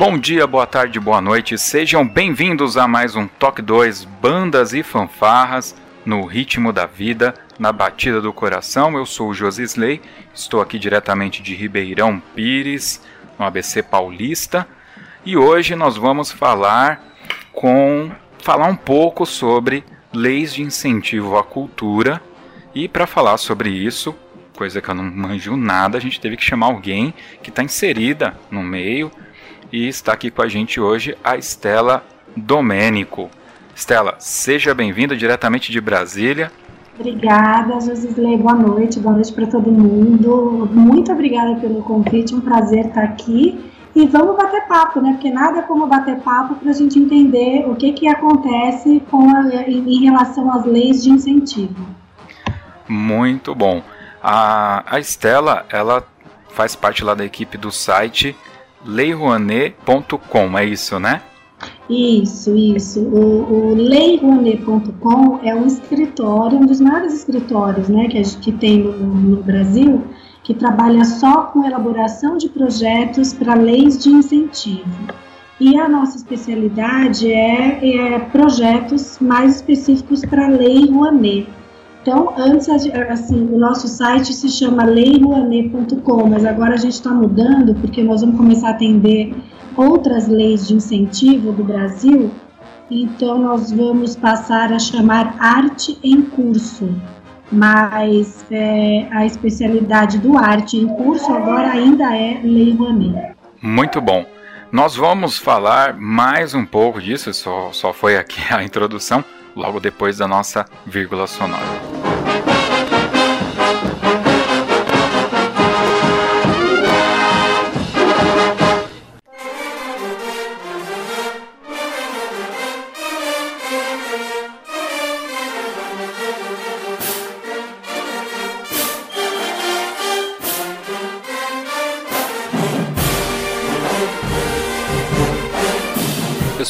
Bom dia, boa tarde, boa noite. Sejam bem-vindos a mais um Toque 2 Bandas e Fanfarras no ritmo da vida, na batida do coração. Eu sou o Josisley, estou aqui diretamente de Ribeirão Pires, no ABC Paulista, e hoje nós vamos falar com falar um pouco sobre leis de incentivo à cultura. E para falar sobre isso, coisa que eu não manjo nada, a gente teve que chamar alguém que está inserida no meio e está aqui com a gente hoje a Estela Domênico. Estela, seja bem-vinda diretamente de Brasília. Obrigada, Josisley. Boa noite, boa noite para todo mundo. Muito obrigada pelo convite, um prazer estar aqui. E vamos bater papo, né? Porque nada como bater papo para a gente entender o que, que acontece com a, em relação às leis de incentivo. Muito bom. A, a Estela, ela faz parte lá da equipe do site leirouanet.com, é isso, né? Isso, isso. O, o leirouanet.com é um escritório, um dos maiores escritórios né, que, a gente, que tem no, no Brasil, que trabalha só com elaboração de projetos para leis de incentivo. E a nossa especialidade é, é projetos mais específicos para a Lei Rouanet. Então, antes, assim, o nosso site se chama leirouanet.com, mas agora a gente está mudando, porque nós vamos começar a atender outras leis de incentivo do Brasil, então nós vamos passar a chamar Arte em Curso, mas é, a especialidade do Arte em Curso agora ainda é Lei Rouanet. Muito bom. Nós vamos falar mais um pouco disso, só, só foi aqui a introdução, logo depois da nossa vírgula sonora.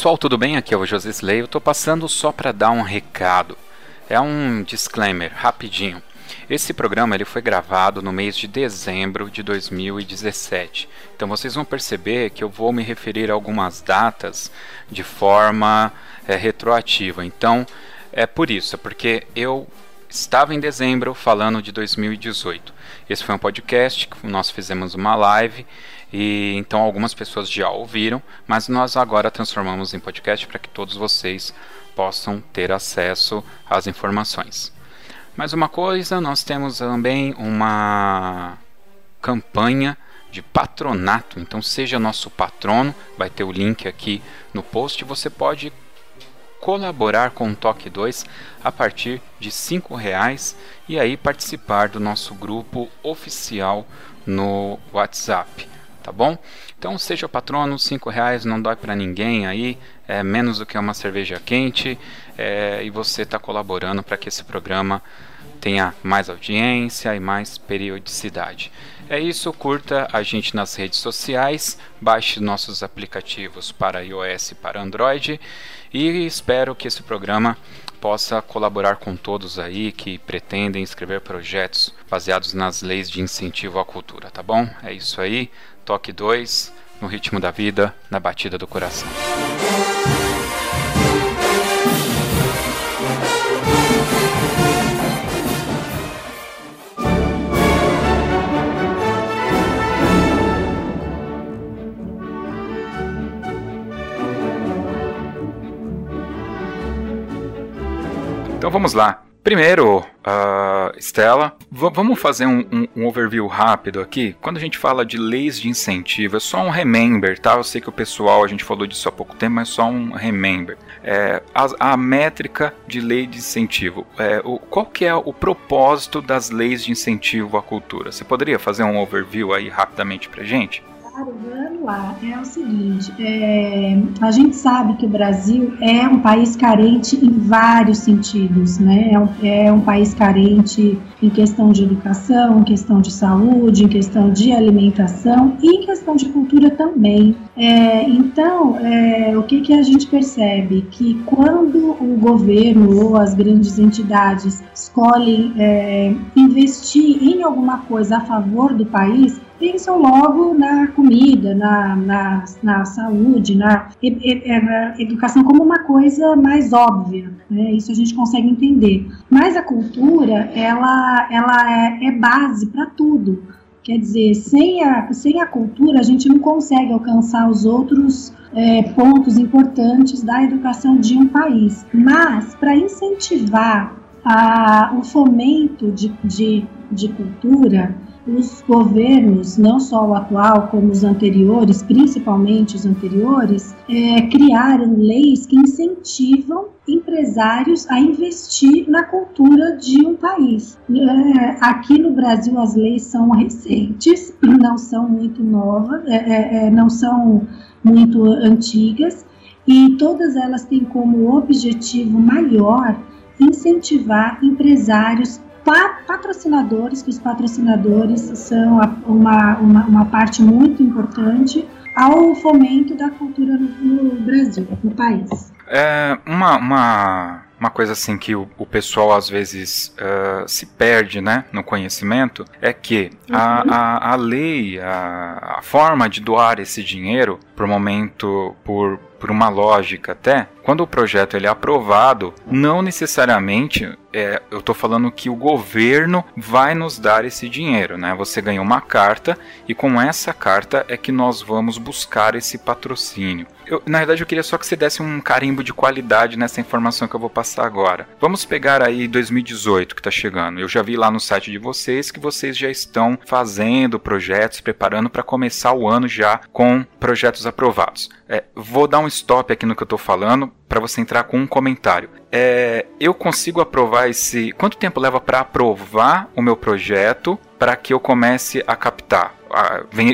Pessoal, tudo bem? Aqui é o José Slay. Eu estou passando só para dar um recado. É um disclaimer rapidinho. Esse programa ele foi gravado no mês de dezembro de 2017. Então vocês vão perceber que eu vou me referir a algumas datas de forma é, retroativa. Então é por isso, é porque eu estava em dezembro falando de 2018. Esse foi um podcast que nós fizemos uma live e então algumas pessoas já ouviram, mas nós agora transformamos em podcast para que todos vocês possam ter acesso às informações. Mais uma coisa, nós temos também uma campanha de patronato. Então seja nosso patrono, vai ter o link aqui no post. Você pode colaborar com o Toque 2 a partir de R$ reais e aí participar do nosso grupo oficial no WhatsApp tá bom? Então seja o patrono, cinco reais não dói para ninguém aí, é menos do que uma cerveja quente é, e você está colaborando para que esse programa tenha mais audiência e mais periodicidade. É isso, curta a gente nas redes sociais, baixe nossos aplicativos para iOS e para Android e espero que esse programa possa colaborar com todos aí que pretendem escrever projetos baseados nas leis de incentivo à cultura, tá bom? É isso aí. Toque 2, no ritmo da vida, na batida do coração. Então vamos lá. Primeiro, uh, Stella. Vamos fazer um, um, um, overview rápido aqui. Quando a gente fala de leis de incentivo, é só um remember, tá? Eu sei que o pessoal, a gente falou disso há pouco tempo, mas só um remember. É, a, a, métrica de lei de incentivo. É, o, qual que é o propósito das leis de incentivo à cultura? Você poderia fazer um overview aí rapidamente pra gente? Claro, vamos lá. É o seguinte, é, a gente sabe que o Brasil é um país carente em vários sentidos, né? É um, é um país carente em questão de educação, em questão de saúde, em questão de alimentação e em questão de cultura também. É, então, é, o que, que a gente percebe? Que quando o governo ou as grandes entidades escolhem é, investir em alguma coisa a favor do país, pensam logo na comida, na, na, na saúde, na, é, na, educação como uma coisa mais óbvia. Né? Isso a gente consegue entender. Mas a cultura, ela, ela é, é base para tudo. Quer dizer, sem a, sem a cultura, a gente não consegue alcançar os outros é, pontos importantes da educação de um país. Mas, para incentivar a, o fomento de, de, de cultura, os governos, não só o atual, como os anteriores, principalmente os anteriores, é, criaram leis que incentivam empresários a investir na cultura de um país. É, aqui no Brasil as leis são recentes, não são muito novas, é, é, é não são muito antigas, e todas elas têm como objetivo maior incentivar empresários patrocinadores, que os patrocinadores são uma, uma, uma parte muito importante ao fomento da cultura no, no Brasil, no país. É uma, uma, uma coisa assim que o, o pessoal às vezes uh, se perde né, no conhecimento é que uhum. a, a, a lei, a, a forma de doar esse dinheiro, por momento, por, por uma lógica até, quando o projeto ele é aprovado, não necessariamente é, eu estou falando que o governo vai nos dar esse dinheiro, né? Você ganha uma carta e com essa carta é que nós vamos buscar esse patrocínio. Eu, na verdade, eu queria só que você desse um carimbo de qualidade nessa informação que eu vou passar agora. Vamos pegar aí 2018 que está chegando. Eu já vi lá no site de vocês que vocês já estão fazendo projetos, preparando para começar o ano já com projetos aprovados. É, vou dar um stop aqui no que eu estou falando para você entrar com um comentário. É, eu consigo aprovar esse. Quanto tempo leva para aprovar o meu projeto para que eu comece a captar?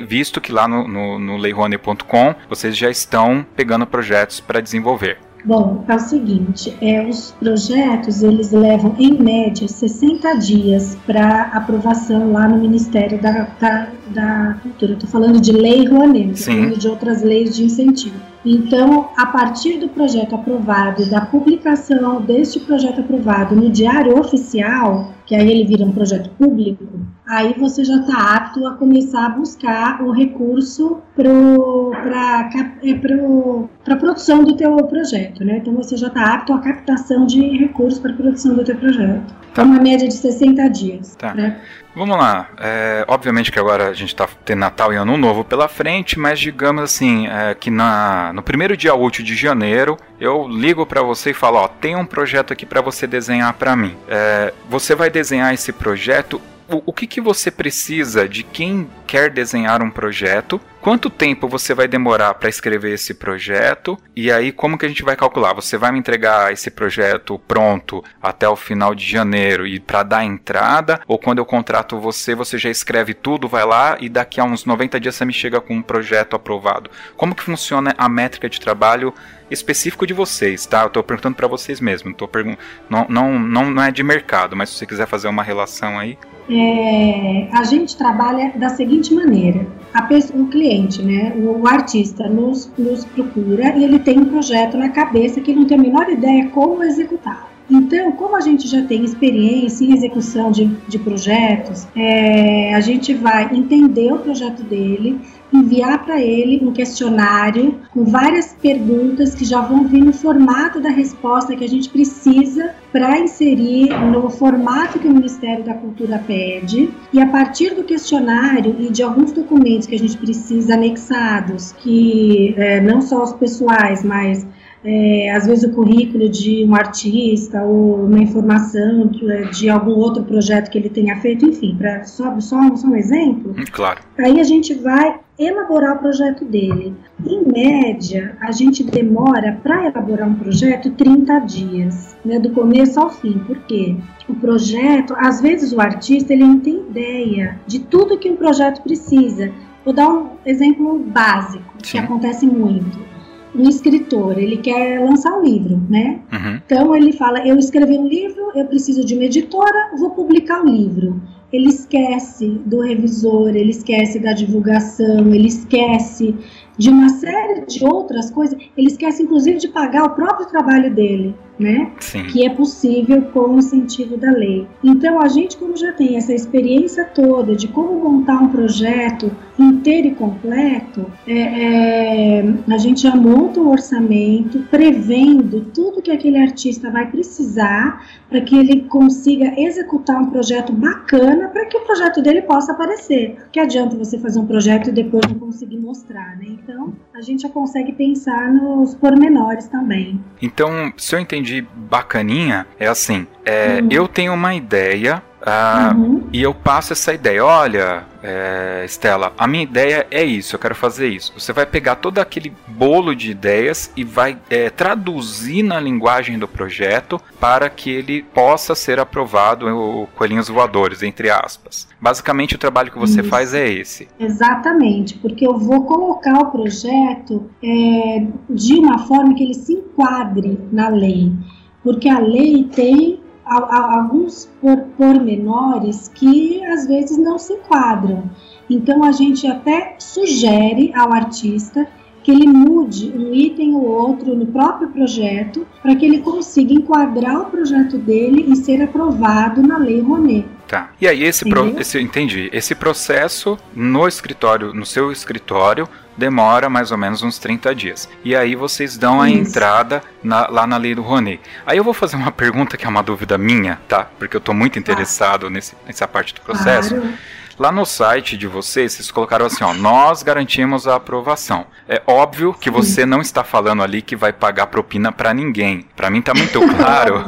visto que lá no, no, no leirone.com vocês já estão pegando projetos para desenvolver. Bom, é o seguinte, é, os projetos eles levam em média 60 dias para aprovação lá no Ministério da, da, da Cultura. Estou falando de lei Rouanet, estou falando de outras leis de incentivo. Então, a partir do projeto aprovado e da publicação deste projeto aprovado no Diário Oficial, que aí ele vira um projeto público, aí você já está apto a começar a buscar o recurso para é, a produção do teu projeto, né? Então você já está apto à captação de recursos para a produção do teu projeto. Tá. Uma média de 60 dias. Tá. Né? Vamos lá. É, obviamente que agora a gente está tendo Natal e Ano Novo pela frente, mas digamos assim, é, que na, no primeiro dia útil de janeiro, eu ligo para você e falo, ó, tem um projeto aqui para você desenhar para mim. É, você vai desenhar esse projeto o, o que, que você precisa de quem quer desenhar um projeto, quanto tempo você vai demorar para escrever esse projeto e aí como que a gente vai calcular? Você vai me entregar esse projeto pronto até o final de janeiro e para dar entrada ou quando eu contrato você, você já escreve tudo, vai lá e daqui a uns 90 dias você me chega com um projeto aprovado. Como que funciona a métrica de trabalho específico de vocês, tá? Eu estou perguntando para vocês mesmo, tô pergun não, não, não, não é de mercado, mas se você quiser fazer uma relação aí. É, a gente trabalha da seguinte maneira: pessoa, o cliente, né, o, o artista, nos, nos procura e ele tem um projeto na cabeça que ele não tem a menor ideia como executar. Então, como a gente já tem experiência em execução de, de projetos, é, a gente vai entender o projeto dele, enviar para ele um questionário com várias perguntas que já vão vir no formato da resposta que a gente precisa para inserir no formato que o Ministério da Cultura pede. E a partir do questionário e de alguns documentos que a gente precisa anexados, que é, não só os pessoais, mas é, às vezes o currículo de um artista ou uma informação de, é, de algum outro projeto que ele tenha feito, enfim, para só, só, só um exemplo. Hum, claro. Aí a gente vai elaborar o projeto dele. Em média, a gente demora para elaborar um projeto 30 dias, né, do começo ao fim. Por quê? O projeto, às vezes o artista ele não tem ideia de tudo que um projeto precisa. Vou dar um exemplo básico Sim. que acontece muito um escritor, ele quer lançar um livro, né? Uhum. Então ele fala: eu escrevi um livro, eu preciso de uma editora, vou publicar o um livro. Ele esquece do revisor, ele esquece da divulgação, ele esquece de uma série de outras coisas. Ele esquece, inclusive, de pagar o próprio trabalho dele né? Sim. Que é possível com o incentivo da lei. Então, a gente, como já tem essa experiência toda de como montar um projeto inteiro e completo, é, é, a gente já monta um orçamento prevendo tudo que aquele artista vai precisar para que ele consiga executar um projeto bacana para que o projeto dele possa aparecer. Que adianta você fazer um projeto e depois não conseguir mostrar, né? Então, a gente já consegue pensar nos pormenores também. Então, se eu entendi de bacaninha é assim: é, uhum. eu tenho uma ideia uh, uhum. e eu passo essa ideia. Olha, é, Estela, a minha ideia é isso, eu quero fazer isso. Você vai pegar todo aquele bolo de ideias e vai é, traduzir na linguagem do projeto para que ele possa ser aprovado, o coelhinhos voadores, entre aspas. Basicamente, o trabalho que você isso. faz é esse. Exatamente, porque eu vou colocar o projeto é, de uma forma que ele se enquadre na lei. Porque a lei tem alguns pormenores que às vezes não se enquadram. Então a gente até sugere ao artista que ele mude um item ou outro no próprio projeto para que ele consiga enquadrar o projeto dele e ser aprovado na Lei Rouanet. Tá. E aí esse, pro, esse entendi. Esse processo no escritório, no seu escritório, demora mais ou menos uns 30 dias. E aí vocês dão a Isso. entrada na, lá na lei do Rony. Aí eu vou fazer uma pergunta que é uma dúvida minha, tá? Porque eu estou muito interessado ah. nesse, nessa parte do processo. Claro. Lá no site de vocês, vocês colocaram assim, ó, nós garantimos a aprovação. É óbvio que você não está falando ali que vai pagar propina para ninguém. Para mim tá muito claro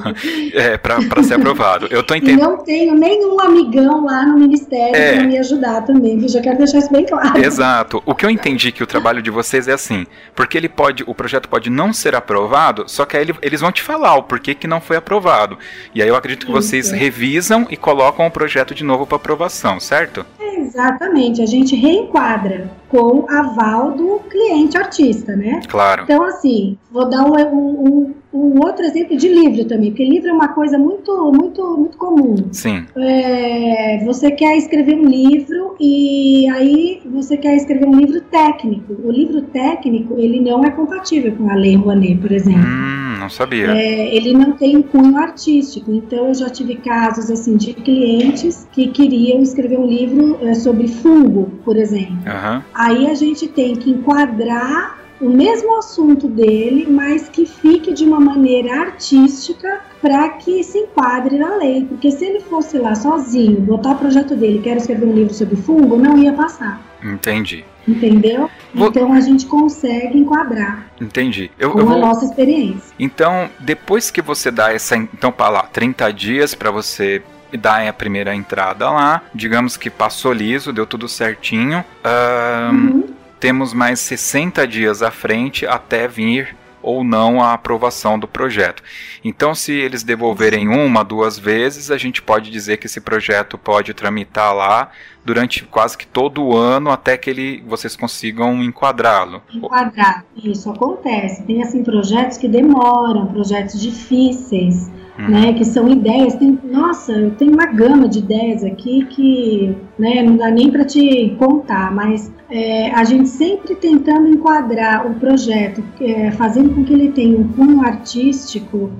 é, para ser aprovado. Eu tô entendendo. Não tenho nenhum amigão lá no ministério é. para me ajudar também, eu já quero deixar isso bem claro. Exato. O que eu entendi que o trabalho de vocês é assim, porque ele pode, o projeto pode não ser aprovado, só que aí eles vão te falar o porquê que não foi aprovado. E aí eu acredito que vocês isso. revisam e colocam o projeto de novo para aprovação, certo? Exatamente, a gente reenquadra com aval do cliente artista, né? Claro. Então, assim, vou dar um, um, um, outro exemplo de livro também, porque livro é uma coisa muito, muito, muito comum. Sim. É, você quer escrever um livro e aí você quer escrever um livro técnico. O livro técnico, ele não é compatível com a Lei Rouanet, por exemplo. Hum, não sabia. É, ele não tem cunho artístico, então eu já tive casos, assim, de clientes que queriam escrever um livro é, sobre fungo, por exemplo. Uhum. Aí a gente tem que enquadrar o mesmo assunto dele, mas que fique de uma maneira artística para que se enquadre na lei. Porque se ele fosse lá sozinho, botar o projeto dele, quero escrever um livro sobre fungo, não ia passar. Entendi. Entendeu? Vou... Então a gente consegue enquadrar. Entendi. Eu, com eu vou... a nossa experiência. Então, depois que você dá essa. Então, para lá, 30 dias para você dá a primeira entrada lá. Digamos que passou liso, deu tudo certinho. Um, uhum. Temos mais 60 dias à frente até vir ou não a aprovação do projeto. Então, se eles devolverem uma, duas vezes, a gente pode dizer que esse projeto pode tramitar lá durante quase que todo o ano até que ele, vocês consigam enquadrá-lo. Enquadrar, isso acontece. Tem assim projetos que demoram, projetos difíceis uhum. né? Que são ideias. Tem, nossa, eu tenho uma gama de ideias aqui que né, não dá nem para te contar, mas é, a gente sempre tentando enquadrar o projeto, é, fazendo com que ele tenha um cunho artístico.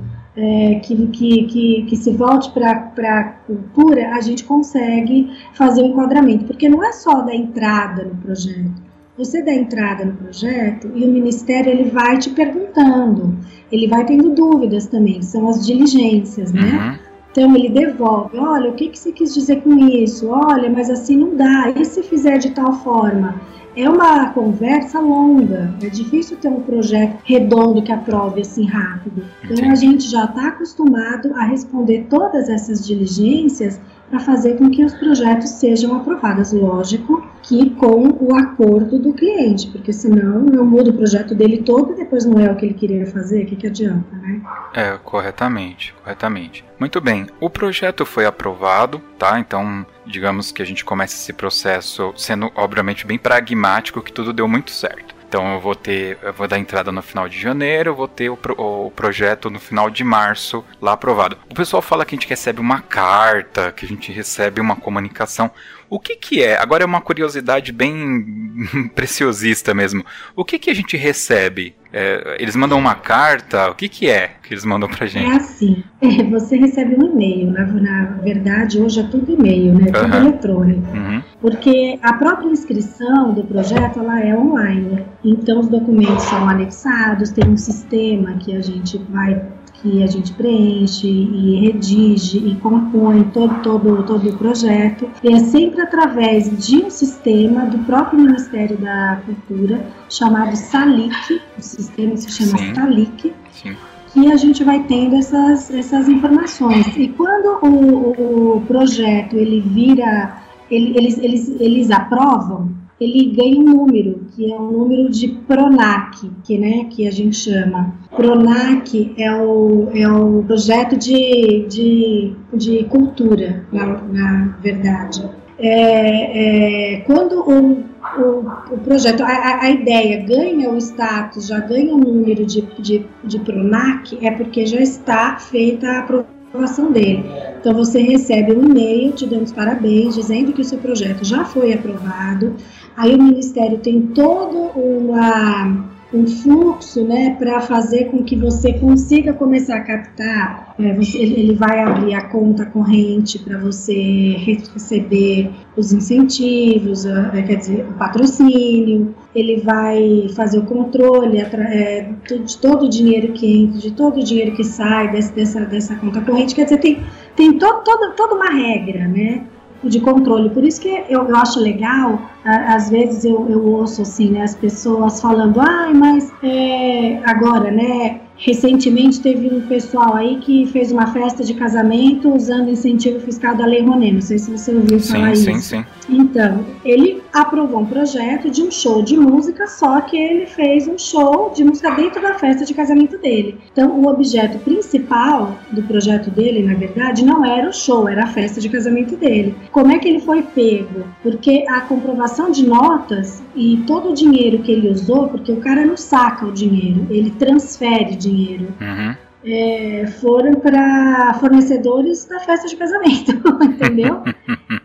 É, que, que, que, que, se volte para a cultura, a gente consegue fazer o enquadramento, porque não é só da entrada no projeto, você dá entrada no projeto e o ministério ele vai te perguntando, ele vai tendo dúvidas também, são as diligências, né? Uhum. Então ele devolve, olha, o que, que você quis dizer com isso? Olha, mas assim não dá. E se fizer de tal forma? é uma conversa longa. É difícil ter um projeto redondo que aprove assim rápido. Então a gente já está acostumado a responder todas essas diligências para fazer com que os projetos sejam aprovados. Lógico que com o acordo do cliente, porque senão eu mudo o projeto dele todo e depois não é o que ele queria fazer, o que, que adianta, né? É, corretamente, corretamente. Muito bem, o projeto foi aprovado, tá? Então, digamos que a gente começa esse processo sendo, obviamente, bem pragmático, que tudo deu muito certo. Então eu vou ter, eu vou dar entrada no final de janeiro, eu vou ter o, pro, o, projeto no final de março lá aprovado. O pessoal fala que a gente recebe uma carta, que a gente recebe uma comunicação. O que que é? Agora é uma curiosidade bem preciosista mesmo. O que que a gente recebe? É, eles mandam uma carta? O que que é que eles mandam pra gente? É assim, é, você recebe um e-mail. Na, na, verdade, hoje é tudo e-mail, né? Tudo uhum. eletrônico. Uhum. Porque a própria inscrição do projeto, ela é online. Então, os documentos são anexados, tem um sistema que a gente vai que a gente preenche e redige e compõe todo, todo, todo o projeto. E é sempre através de um sistema do próprio Ministério da Cultura, chamado SALIC, o sistema se chama Sim. SALIC, Sim. que a gente vai tendo essas, essas informações. E quando o, o projeto ele vira, ele, eles, eles, eles aprovam, ele ganha um número, que é um número de PRONAC, que, né, que a gente chama. PRONAC é o, é o projeto de, de, de cultura, na, na verdade. É, é, quando o, o, o projeto, a, a, ideia ganha o status, já ganha o número de, de, de PRONAC, é porque já está feita a aprovação dele. Então você recebe um e-mail te dando os parabéns, dizendo que o seu projeto já foi aprovado, Aí o Ministério tem todo uma, um fluxo né, para fazer com que você consiga começar a captar. É, você, ele vai abrir a conta corrente para você receber os incentivos, quer dizer, o patrocínio, ele vai fazer o controle é, de todo o dinheiro que entra, de todo o dinheiro que sai desse, dessa, dessa conta corrente. Quer dizer, tem, tem todo, todo, toda uma regra, né? de controle. Por isso que eu, eu acho legal, às vezes eu, eu ouço assim, né, as pessoas falando, ai, mas é, agora, né, Recentemente teve um pessoal aí que fez uma festa de casamento usando incentivo fiscal da Lei Rouanet. Não sei se você ouviu falar sim, isso. Sim, sim. Então, ele aprovou um projeto de um show de música, só que ele fez um show de música dentro da festa de casamento dele. Então, o objeto principal do projeto dele, na verdade, não era o show, era a festa de casamento dele. Como é que ele foi pego? Porque a comprovação de notas e todo o dinheiro que ele usou, porque o cara não saca o dinheiro, ele transfere dinheiro. Uhum. É, foram para fornecedores da festa de casamento, entendeu?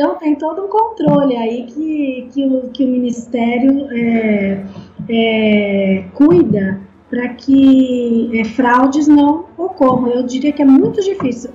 então tem todo um controle aí que, que, o, que o Ministério é, é, cuida para que é, fraudes não ocorram. Eu diria que é muito difícil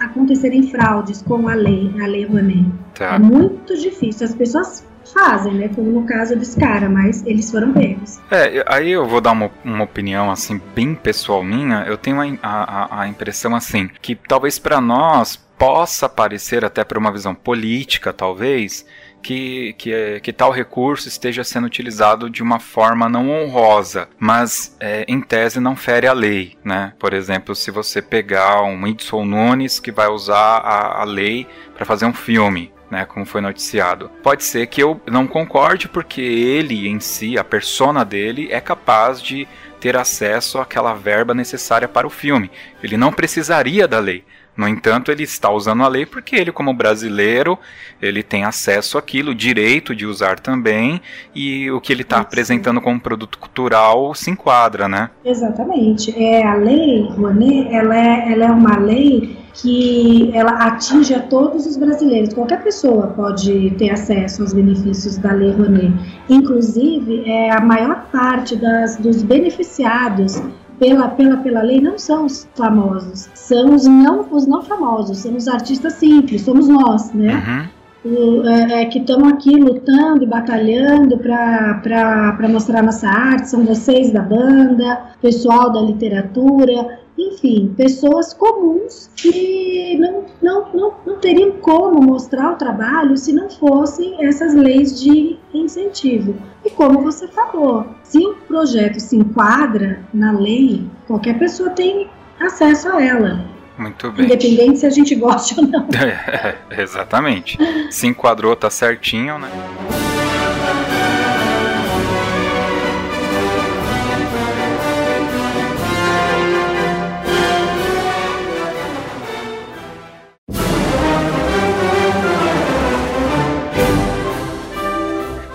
acontecerem fraudes com a lei, a lei Rouanet. Tá. É muito difícil. As pessoas fazem, né? Como no caso desse cara, mas eles foram pegos. É, aí eu vou dar uma, uma opinião, assim, bem pessoal minha. Eu tenho a, a, a impressão, assim, que talvez para nós possa parecer, até por uma visão política, talvez, que, que, que, tal recurso esteja sendo utilizado de uma forma não honrosa, mas é, em tese não fere a lei, né? Por exemplo, se você pegar um Whindersson Nunes que vai usar a, a lei para fazer um filme, né, como foi noticiado. Pode ser que eu não concorde porque ele em si, a persona dele é capaz de ter acesso àquela verba necessária para o filme. Ele não precisaria da lei. No entanto, ele está usando a lei porque ele, como brasileiro, ele tem acesso àquilo, o direito de usar também, e o que ele está apresentando como produto cultural se enquadra, né? Exatamente. É, a lei, Rouanet, ela é, ela é uma lei que ela atinge a todos os brasileiros. Qualquer pessoa pode ter acesso aos benefícios da Lei Rouanet. Inclusive, é, a maior parte das, dos beneficiados pela, pela, pela lei não são os famosos, são os não, os não famosos, são os artistas simples, somos nós, né? Uhum. O, é, é, que estão aqui lutando e batalhando para mostrar nossa arte, são vocês da banda, pessoal da literatura, enfim, pessoas comuns que não, não, não, não teriam como mostrar o trabalho se não fossem essas leis de incentivo. E como você falou, se o projeto se enquadra na lei, qualquer pessoa tem acesso a ela. Muito bem. Independente se a gente gosta ou não. É, exatamente. Se enquadrou, tá certinho, né?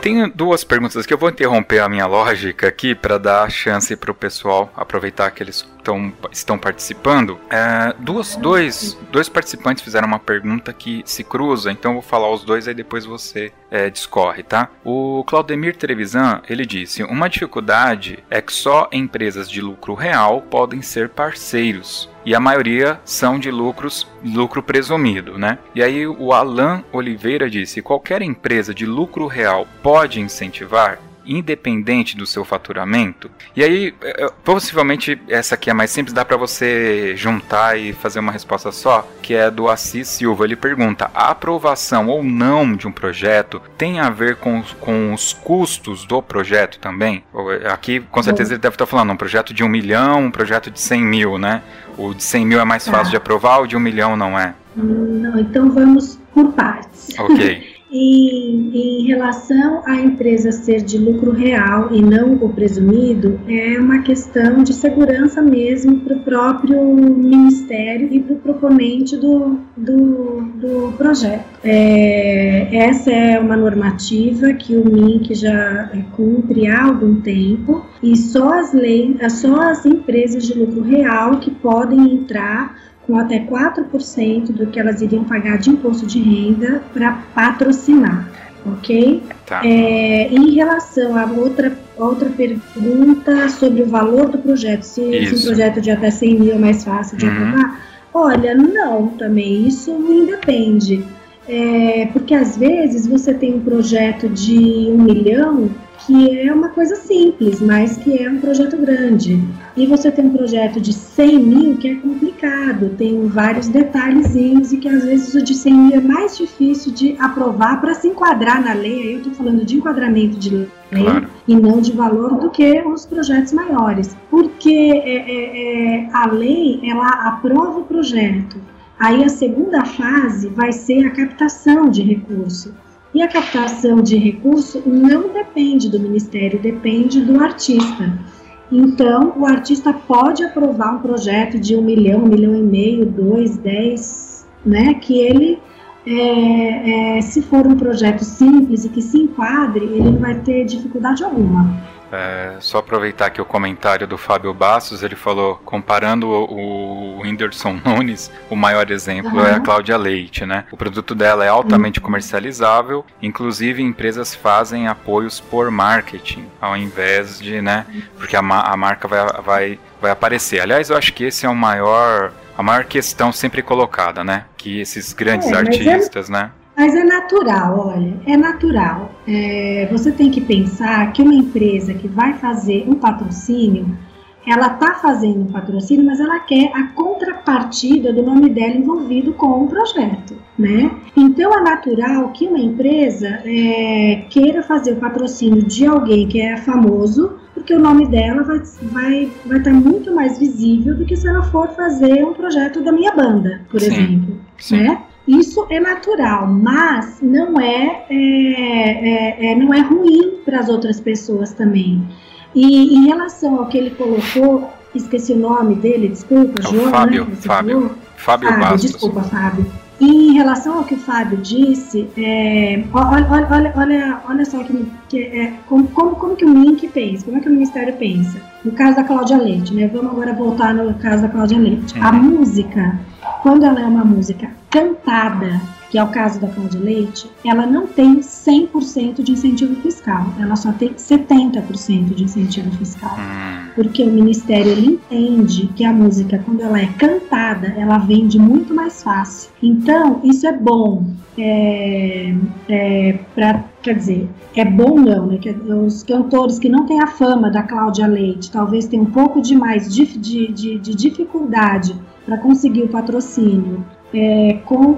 Tenho duas perguntas aqui. Eu vou interromper a minha lógica aqui para dar chance para o pessoal aproveitar que eles tão, estão participando. É, duas, dois, dois participantes fizeram uma pergunta que se cruza, então eu vou falar os dois aí depois você é, discorre, tá? O Claudemir Trevisan ele disse: uma dificuldade é que só empresas de lucro real podem ser parceiros e a maioria são de lucros, lucro presumido, né? E aí o Alan Oliveira disse: qualquer empresa de lucro real pode incentivar? Independente do seu faturamento. E aí, é, é, possivelmente essa aqui é mais simples, dá para você juntar e fazer uma resposta só, que é do Assis Silva. Ele pergunta: a aprovação ou não de um projeto tem a ver com, com os custos do projeto também? Aqui, com certeza, ele deve estar falando um projeto de um milhão, um projeto de 100 mil, né? O de 100 mil é mais fácil de aprovar, o de um milhão não é? Não, então vamos por partes. Ok. E em relação à empresa ser de lucro real e não o presumido, é uma questão de segurança mesmo para o próprio ministério e para o proponente do, do, do projeto. É, essa é uma normativa que o MINC já cumpre há algum tempo e só as, leis, só as empresas de lucro real que podem entrar com até 4% do que elas iriam pagar de imposto de renda para patrocinar, ok? Tá. É, em relação a outra, outra pergunta sobre o valor do projeto, se, se um projeto de até 100 mil é mais fácil de uhum. aprovar, olha, não também, isso independe. É, porque às vezes você tem um projeto de um milhão que é uma coisa simples, mas que é um projeto grande. E você tem um projeto de 100 mil que é complicado, tem vários detalhezinhos e que às vezes o de 100 mil é mais difícil de aprovar para se enquadrar na lei. Aí eu estou falando de enquadramento de lei claro. e não de valor do que os projetos maiores. Porque é, é, é, a lei, ela aprova o projeto. Aí a segunda fase vai ser a captação de recurso. E a captação de recurso não depende do ministério, depende do artista. Então, o artista pode aprovar um projeto de um milhão, um milhão e meio, dois, dez, né? Que ele, é, é, se for um projeto simples e que se enquadre, ele não vai ter dificuldade alguma. É, só aproveitar aqui o comentário do Fábio Bastos, ele falou, comparando o, o Whindersson Nunes, o maior exemplo uhum. é a Cláudia Leite, né? O produto dela é altamente uhum. comercializável, inclusive empresas fazem apoios por marketing, ao invés de, né? Porque a, a marca vai, vai, vai aparecer. Aliás, eu acho que esse é o maior a maior questão sempre colocada, né? Que esses grandes é, é artistas, é, né? Mas é natural, olha, é natural. É, você tem que pensar que uma empresa que vai fazer um patrocínio, ela está fazendo um patrocínio, mas ela quer a contrapartida do nome dela envolvido com o projeto, né? Então é natural que uma empresa é, queira fazer o patrocínio de alguém que é famoso, porque o nome dela vai estar vai, vai tá muito mais visível do que se ela for fazer um projeto da minha banda, por sim, exemplo, sim. né? Isso é natural, mas não é, é, é, é não é ruim para as outras pessoas também. E em relação ao que ele colocou, esqueci o nome dele, desculpa, é João, Fábio, né, Fábio, Fábio, Fábio Bastos. Desculpa, Fábio. E em relação ao que o Fábio disse, é, olha, olha, olha, olha só que, que é, como, como, como que o MINC pensa, como é que o Ministério pensa. No caso da Cláudia Leite, né? Vamos agora voltar no caso da Cláudia Leite. Uhum. A música, quando ela é uma música cantada, que é o caso da Cláudia Leite, ela não tem 100% de incentivo fiscal, ela só tem 70% de incentivo fiscal. Hum. Porque o Ministério entende que a música, quando ela é cantada, ela vende muito mais fácil. Então, isso é bom é, é, para quer dizer, é bom não, né? Que os cantores que não têm a fama da Cláudia Leite, talvez tenham um pouco de mais de, de, de, de dificuldade para conseguir o patrocínio, é, com,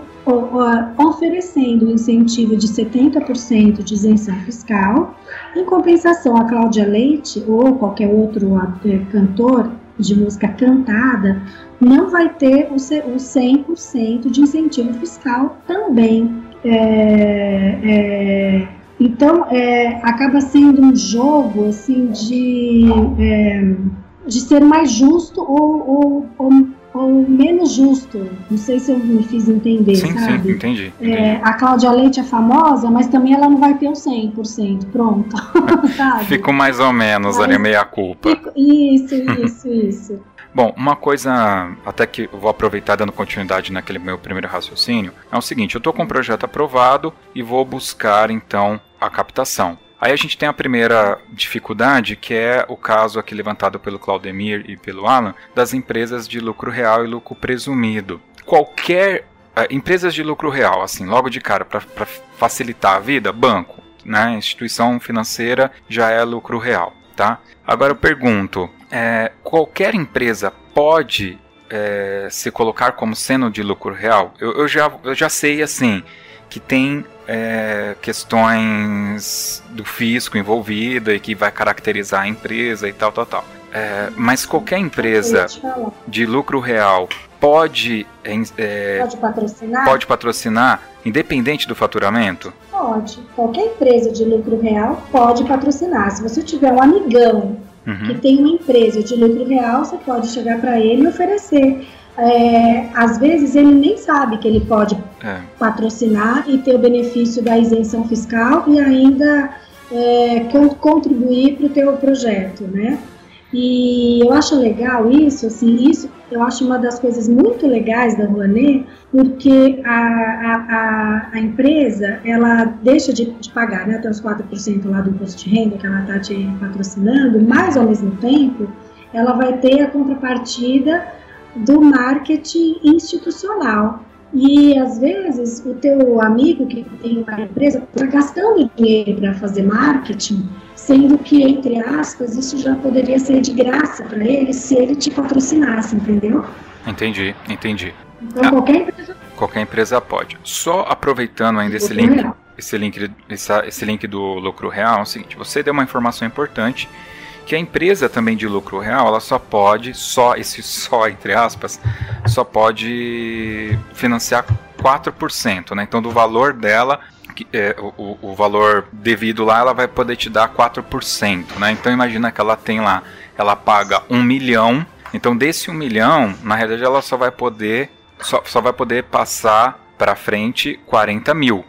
oferecendo um incentivo de 70% de isenção fiscal. Em compensação, a Cláudia Leite ou qualquer outro é, cantor de música cantada não vai ter o 100% de incentivo fiscal também. É, é, então, é, acaba sendo um jogo assim de, é, de ser mais justo ou, ou, ou, ou, menos justo. Não sei se eu me fiz entender, sim, sabe? Sim, entendi. É, entendi. a Cláudia Leite é famosa, mas também ela não vai ter o 100%, pronto, sabe? Fico mais ou menos ali, meia culpa. Fico, isso, isso, isso. Bom, uma coisa, até que eu vou aproveitar dando continuidade naquele meu primeiro raciocínio, é o seguinte: eu estou com o projeto aprovado e vou buscar então a captação. Aí a gente tem a primeira dificuldade, que é o caso aqui levantado pelo Claudemir e pelo Alan, das empresas de lucro real e lucro presumido. Qualquer uh, empresas de lucro real, assim, logo de cara, para facilitar a vida, banco, né, instituição financeira já é lucro real, tá? Agora eu pergunto, é, qualquer empresa pode é, se colocar como sendo de lucro real? Eu, eu, já, eu já sei assim que tem é, questões do fisco envolvida e que vai caracterizar a empresa e tal, tal, tal. É, mas qualquer empresa de lucro real pode, é, pode patrocinar? Pode patrocinar, independente do faturamento? Pode. Qualquer empresa de lucro real pode patrocinar. Se você tiver um amigão uhum. que tem uma empresa de lucro real, você pode chegar para ele e oferecer. É, às vezes ele nem sabe que ele pode é. patrocinar e ter o benefício da isenção fiscal e ainda é, contribuir para o teu projeto, né? E eu acho legal isso, assim, isso eu acho uma das coisas muito legais da Rouanet, porque a, a, a, empresa, ela deixa de, de pagar né, até os 4% lá do imposto de renda que ela está te patrocinando, mas ao mesmo tempo, ela vai ter a contrapartida do marketing institucional. E às vezes o teu amigo que tem uma empresa está gastando dinheiro para fazer marketing sendo que, entre aspas, isso já poderia ser de graça para ele se ele te patrocinasse, entendeu? Entendi, entendi. Então, ah, qualquer empresa. Qualquer empresa pode. Só aproveitando ainda esse link, esse link, essa, esse link do lucro real, é o seguinte: você deu uma informação importante que a empresa também de lucro real, ela só pode, só esse só entre aspas, só pode financiar 4%, né? Então do valor dela é, o, o valor devido lá, ela vai poder te dar 4%, né? Então imagina que ela tem lá, ela paga um milhão, então desse um milhão, na realidade ela só vai poder, só, só vai poder passar para frente 40 mil.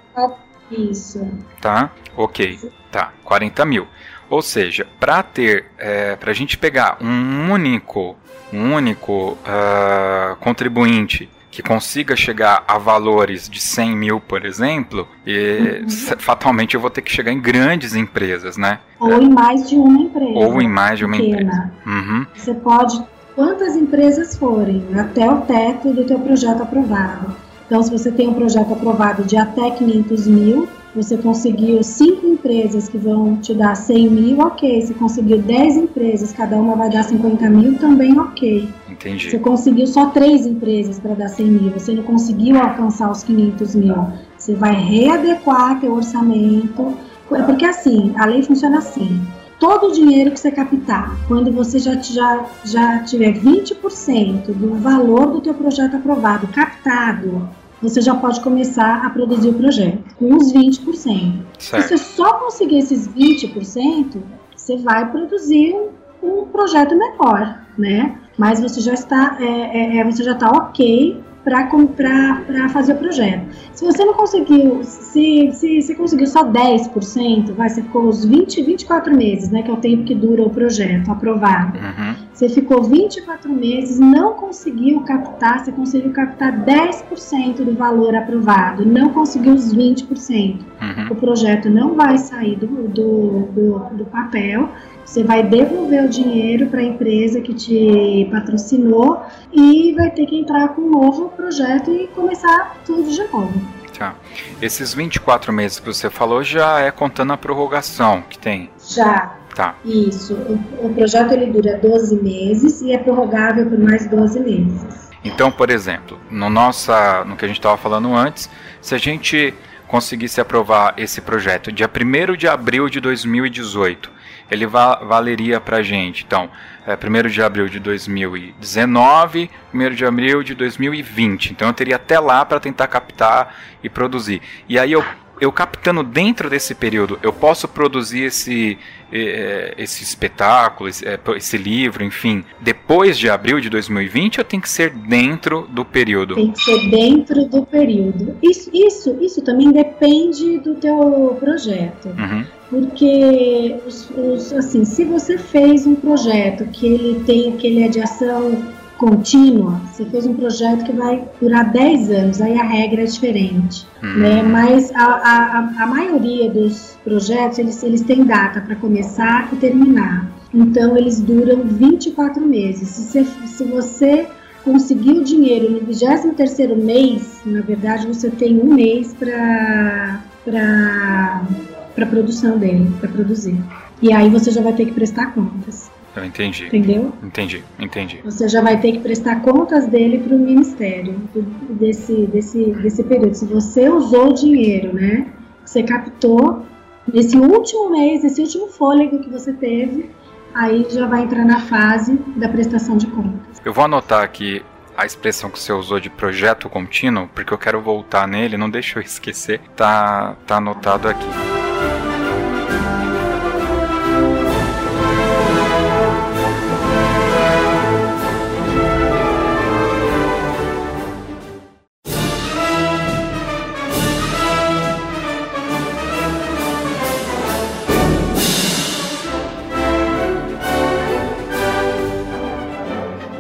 Isso. Tá? Ok. Tá, 40 mil. Ou seja, para ter, é, para a gente pegar um único, um único uh, contribuinte que consiga chegar a valores de 100 mil, por exemplo, e uhum. fatalmente eu vou ter que chegar em grandes empresas, né? Ou em mais de uma empresa. Ou em mais de uma pequena. empresa. Uhum. Você pode, quantas empresas forem, até o teto do teu projeto aprovado. Então, se você tem um projeto aprovado de até 500 mil, você conseguiu cinco empresas que vão te dar 100 mil, ok. Você conseguiu 10 empresas, cada uma vai dar 50 mil, também ok. Entendi. Você conseguiu só três empresas para dar 100 mil, você não conseguiu alcançar os 500 mil. Você vai readequar teu orçamento, porque assim, a lei funciona assim. Todo o dinheiro que você captar, quando você já, já, já tiver 20% do valor do teu projeto aprovado captado, você já pode começar a produzir o projeto com os 20%. Certo. Se você só conseguir esses 20%, você vai produzir um projeto menor, né? Mas você já está, é, é, é você já está ok para fazer o projeto. Se você não conseguiu, se, se, se conseguiu só 10%, vai, você ficou os 20, 24 meses, né, que é o tempo que dura o projeto aprovado. Uhum. Você ficou 24 meses, não conseguiu captar, você conseguiu captar 10% do valor aprovado, não conseguiu os 20%. Uhum. O projeto não vai sair do, do, do, do papel, você vai devolver o dinheiro para a empresa que te patrocinou e vai ter que entrar com um novo projeto e começar tudo de novo. Tá. Esses 24 meses que você falou já é contando a prorrogação que tem? Já. Tá. Isso. O, o projeto ele dura 12 meses e é prorrogável por mais 12 meses. Então, por exemplo, no, nossa, no que a gente estava falando antes, se a gente conseguisse aprovar esse projeto dia 1 de abril de 2018, ele va valeria para gente, então, é, 1 de abril de 2019, 1 de abril de 2020. Então eu teria até lá para tentar captar e produzir. E aí eu eu captando dentro desse período, eu posso produzir esse, eh, esse espetáculo, esse, eh, esse, livro, enfim, depois de abril de 2020 ou tem que ser dentro do período? Tem que ser dentro do período. Isso, isso, isso também depende do teu projeto. Uhum. Porque, os, os, assim, se você fez um projeto que ele tem, que ele é de ação contínua, você fez um projeto que vai durar 10 anos, aí a regra é diferente, hum. né? Mas a, a, a maioria dos projetos, eles, eles têm data para começar e terminar. Então, eles duram 24 meses. Se você, se você conseguir o dinheiro no 23º mês, na verdade, você tem um mês para para produção dele, para produzir. E aí você já vai ter que prestar contas. Eu entendi. Entendeu? Entendi, entendi. Você já vai ter que prestar contas dele para o ministério desse, desse, desse período. Se você usou o dinheiro, né? Você captou nesse último mês, nesse último fôlego que você teve, aí já vai entrar na fase da prestação de contas. Eu vou anotar aqui a expressão que você usou de projeto contínuo, porque eu quero voltar nele, não deixa eu esquecer. Tá, tá anotado aqui.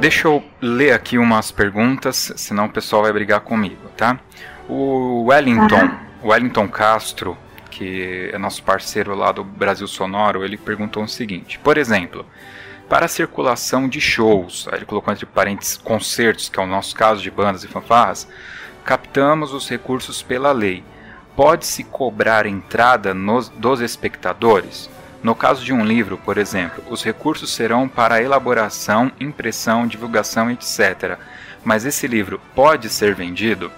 Deixa eu ler aqui umas perguntas, senão o pessoal vai brigar comigo, tá? O Wellington, Wellington Castro, que é nosso parceiro lá do Brasil Sonoro, ele perguntou o seguinte: por exemplo, para a circulação de shows, ele colocou entre parênteses concertos, que é o nosso caso de bandas e fanfarras, captamos os recursos pela lei. Pode-se cobrar entrada nos, dos espectadores? No caso de um livro, por exemplo, os recursos serão para elaboração, impressão, divulgação, etc. Mas esse livro pode ser vendido?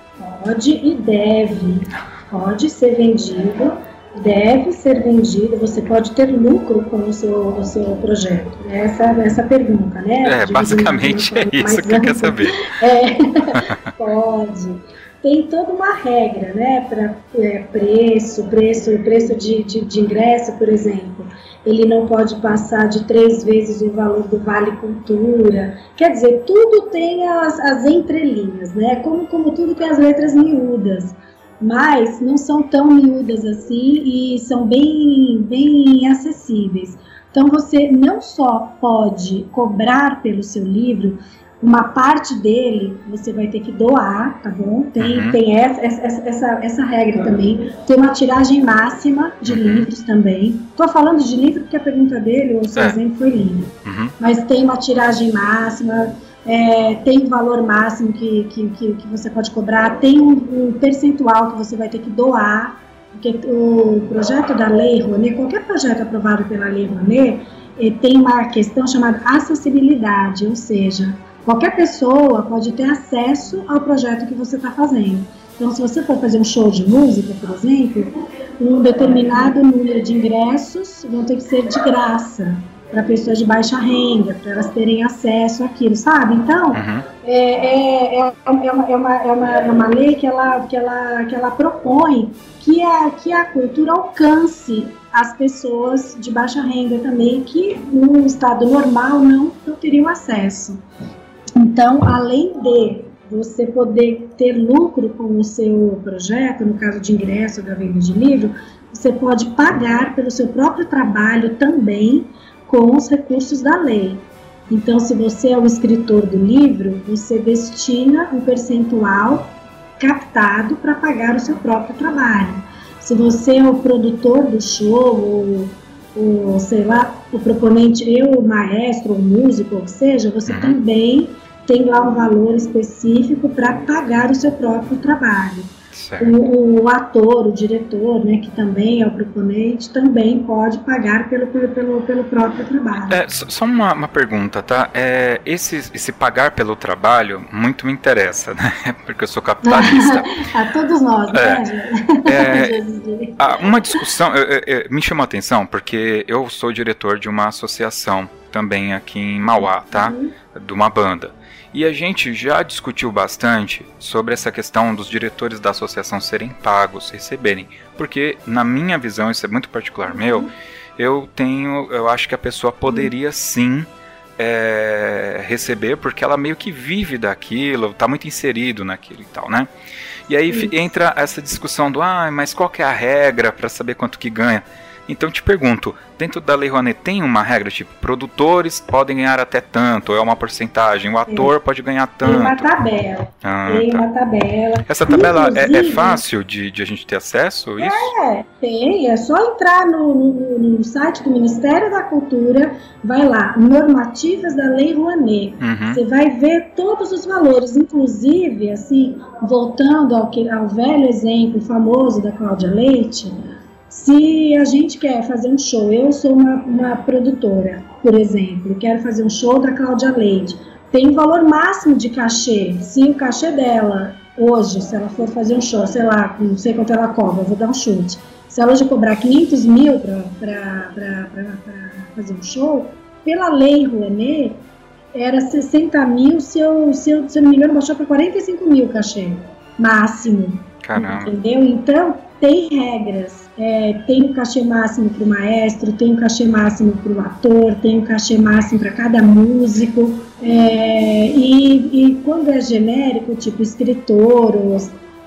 Pode e deve. Pode ser vendido, deve ser vendido. Você pode ter lucro com o seu, o seu projeto. Essa, essa pergunta, né? É, basicamente é isso que eu quero saber. É, pode tem toda uma regra, né, para é, preço, preço, preço de, de, de, ingresso, por exemplo. Ele não pode passar de três vezes o valor do Vale Cultura. Quer dizer, tudo tem as, as entrelinhas, né? Como, como tudo tem as letras miúdas. Mas não são tão miúdas assim e são bem, bem acessíveis. Então você não só pode cobrar pelo seu livro, uma parte dele você vai ter que doar, tá bom? Tem, uhum. tem essa, essa, essa, essa, regra também. Tem uma tiragem máxima de uhum. livros também. Estou falando de livro porque a pergunta dele, o seu é. exemplo, foi livro. Uhum. Mas tem uma tiragem máxima, é, tem um valor máximo que, que, que, que, você pode cobrar, tem um, um percentual que você vai ter que doar, porque o projeto da Lei Rouanet, qualquer projeto aprovado pela Lei Rouanet, eh, tem uma questão chamada acessibilidade, ou seja, Qualquer pessoa pode ter acesso ao projeto que você está fazendo. Então, se você for fazer um show de música, por exemplo, um determinado número de ingressos vão ter que ser de graça para pessoas de baixa renda, para elas terem acesso àquilo, sabe? Então, uhum. é, é, é, é, uma, é, uma, é, lei que ela, que ela, que ela propõe que a, que a cultura alcance as pessoas de baixa renda também, que no estado normal não, não teriam acesso. Então, além de você poder ter lucro com o seu projeto, no caso de ingresso da venda de livro, você pode pagar pelo seu próprio trabalho também com os recursos da lei. Então, se você é o escritor do livro, você destina um percentual captado para pagar o seu próprio trabalho. Se você é o produtor do show, ou, ou sei lá, o proponente, eu, o maestro, o músico, ou seja, você também tem lá um valor específico para pagar o seu próprio trabalho. O, o, ator, o diretor, né, que também é o proponente, também pode pagar pelo, pelo, pelo, próprio trabalho. É, só uma, uma pergunta, tá? É, esse, esse pagar pelo trabalho muito me interessa, né? Porque eu sou capitalista. a todos nós, né? É, uma discussão eu, eu, me chamou a atenção porque eu sou diretor de uma associação também aqui em Mauá, tá? Uhum. De uma banda. E a gente já discutiu bastante sobre essa questão dos diretores da associação serem pagos, receberem. Porque, na minha visão, isso é muito particular meu, eu tenho. Eu acho que a pessoa poderia sim. É, receber porque ela meio que vive daquilo, está muito inserido naquilo e tal, né? E aí entra essa discussão do ah, mas qual que é a regra para saber quanto que ganha? Então te pergunto, dentro da Lei Rouanet tem uma regra, tipo, produtores podem ganhar até tanto, ou é uma porcentagem, o ator pode ganhar tanto. Tem uma tabela. Ah, tem tá. uma tabela. Essa tabela é, é, fácil de, de, a gente ter acesso? Isso? É, tem. É só entrar no, no, no, site do Ministério da Cultura, vai lá, normativas da Lei Rouanet. Uhum. Você vai ver todos os valores, inclusive, assim, voltando ao, ao velho exemplo famoso da Cláudia Leite, se a gente quer fazer um show, eu sou uma, uma produtora, por exemplo, quero fazer um show da Cláudia Leite, tem um valor máximo de cachê. Se o cachê dela hoje, se ela for fazer um show, sei lá, não sei quanto ela cobra, vou dar um chute. Se ela hoje cobrar 500 mil para fazer um show, pela lei Rouanet, era 60 mil, se eu, se eu, se eu não me engano, baixou para 45 mil cachê máximo. Caramba. Entendeu? Então, tem regras é, tem o cachê máximo para o maestro, tem o cachê máximo para o ator, tem o cachê máximo para cada músico. É, e, e, quando é genérico, tipo escritor ou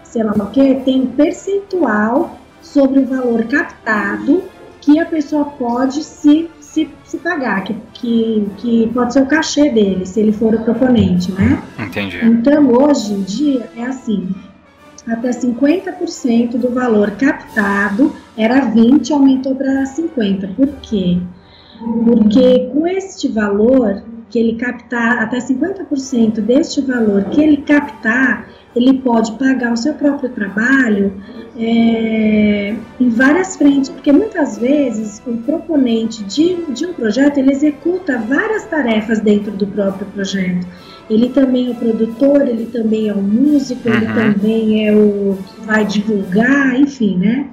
sei lá o que, tem um percentual sobre o valor captado que a pessoa pode se, se, se pagar, que, que, que pode ser o cachê dele, se ele for o proponente, né? Entendi. Então, hoje em dia, é assim, até 50% do valor captado, era 20, aumentou para 50. Por quê? Porque com este valor que ele captar, até 50% deste valor que ele captar, ele pode pagar o seu próprio trabalho é, em várias frentes, porque muitas vezes o proponente de, de um projeto ele executa várias tarefas dentro do próprio projeto. Ele também é o produtor, ele também é o músico, uhum. ele também é o que vai divulgar, enfim, né?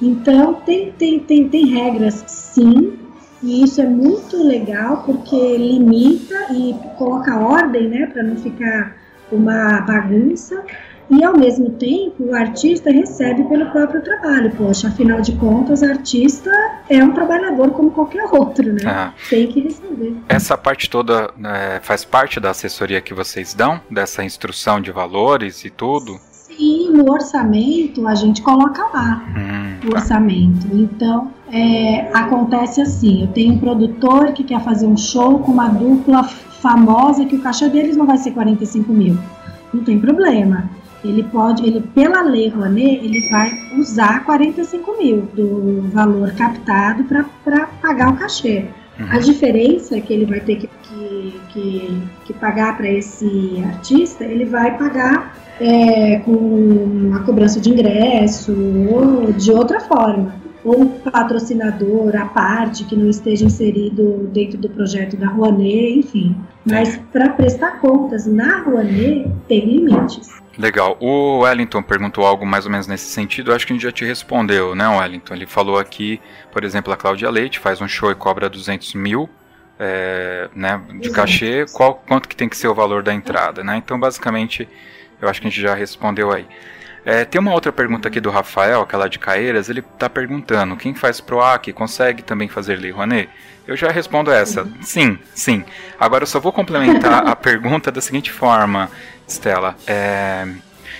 Então tem, tem, tem, tem regras sim, e isso é muito legal porque limita e coloca ordem, né, para não ficar uma bagunça e ao mesmo tempo o artista recebe pelo próprio trabalho. Poxa, afinal de contas, artista é um trabalhador como qualquer outro, né? Ah. Tem que receber. Essa parte toda né, faz parte da assessoria que vocês dão, dessa instrução de valores e tudo? Sim, no orçamento a gente coloca lá hum, o tá. orçamento. Então, é, acontece assim: eu tenho um produtor que quer fazer um show com uma dupla famosa que o cachê deles não vai ser 45 mil. Não tem problema ele pode, ele pela lei Rouanet, ele vai usar 45 mil do valor captado para pagar o cachê. Uhum. A diferença que ele vai ter que, que, que, que pagar para esse artista, ele vai pagar é, com uma cobrança de ingresso ou de outra forma. Ou patrocinador à parte que não esteja inserido dentro do projeto da Rouanet, enfim. Mas para prestar contas na Rouanet, tem limites. Legal. O Wellington perguntou algo mais ou menos nesse sentido. acho que a gente já te respondeu, né, Wellington? Ele falou aqui, por exemplo, a Cláudia Leite faz um show e cobra 200 mil é, né, de cachê. Qual, quanto que tem que ser o valor da entrada, né? Então, basicamente, eu acho que a gente já respondeu aí. É, tem uma outra pergunta aqui do Rafael, aquela de Caeiras. Ele está perguntando: quem faz PROAC consegue também fazer Lei Rouanet? Eu já respondo essa. Sim, sim. Agora eu só vou complementar a pergunta da seguinte forma. Stella. É...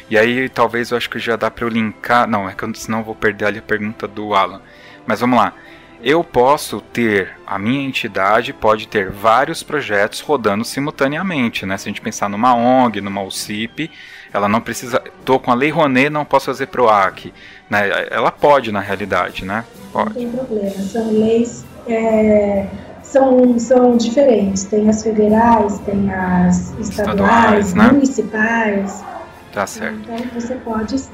E aí talvez eu acho que já dá para eu linkar. Não, é que eu, senão eu vou perder ali a pergunta do Alan. Mas vamos lá. Eu posso ter, a minha entidade pode ter vários projetos rodando simultaneamente, né? Se a gente pensar numa ONG, numa UCIP, ela não precisa. Tô com a Lei Rouanet, não posso fazer PROAC. Né? Ela pode, na realidade, né? Pode. Não tem problema. São leis é, são, são diferentes. Tem as federais, tem as estaduais, estaduais né? municipais. Tá certo. Então você pode sim.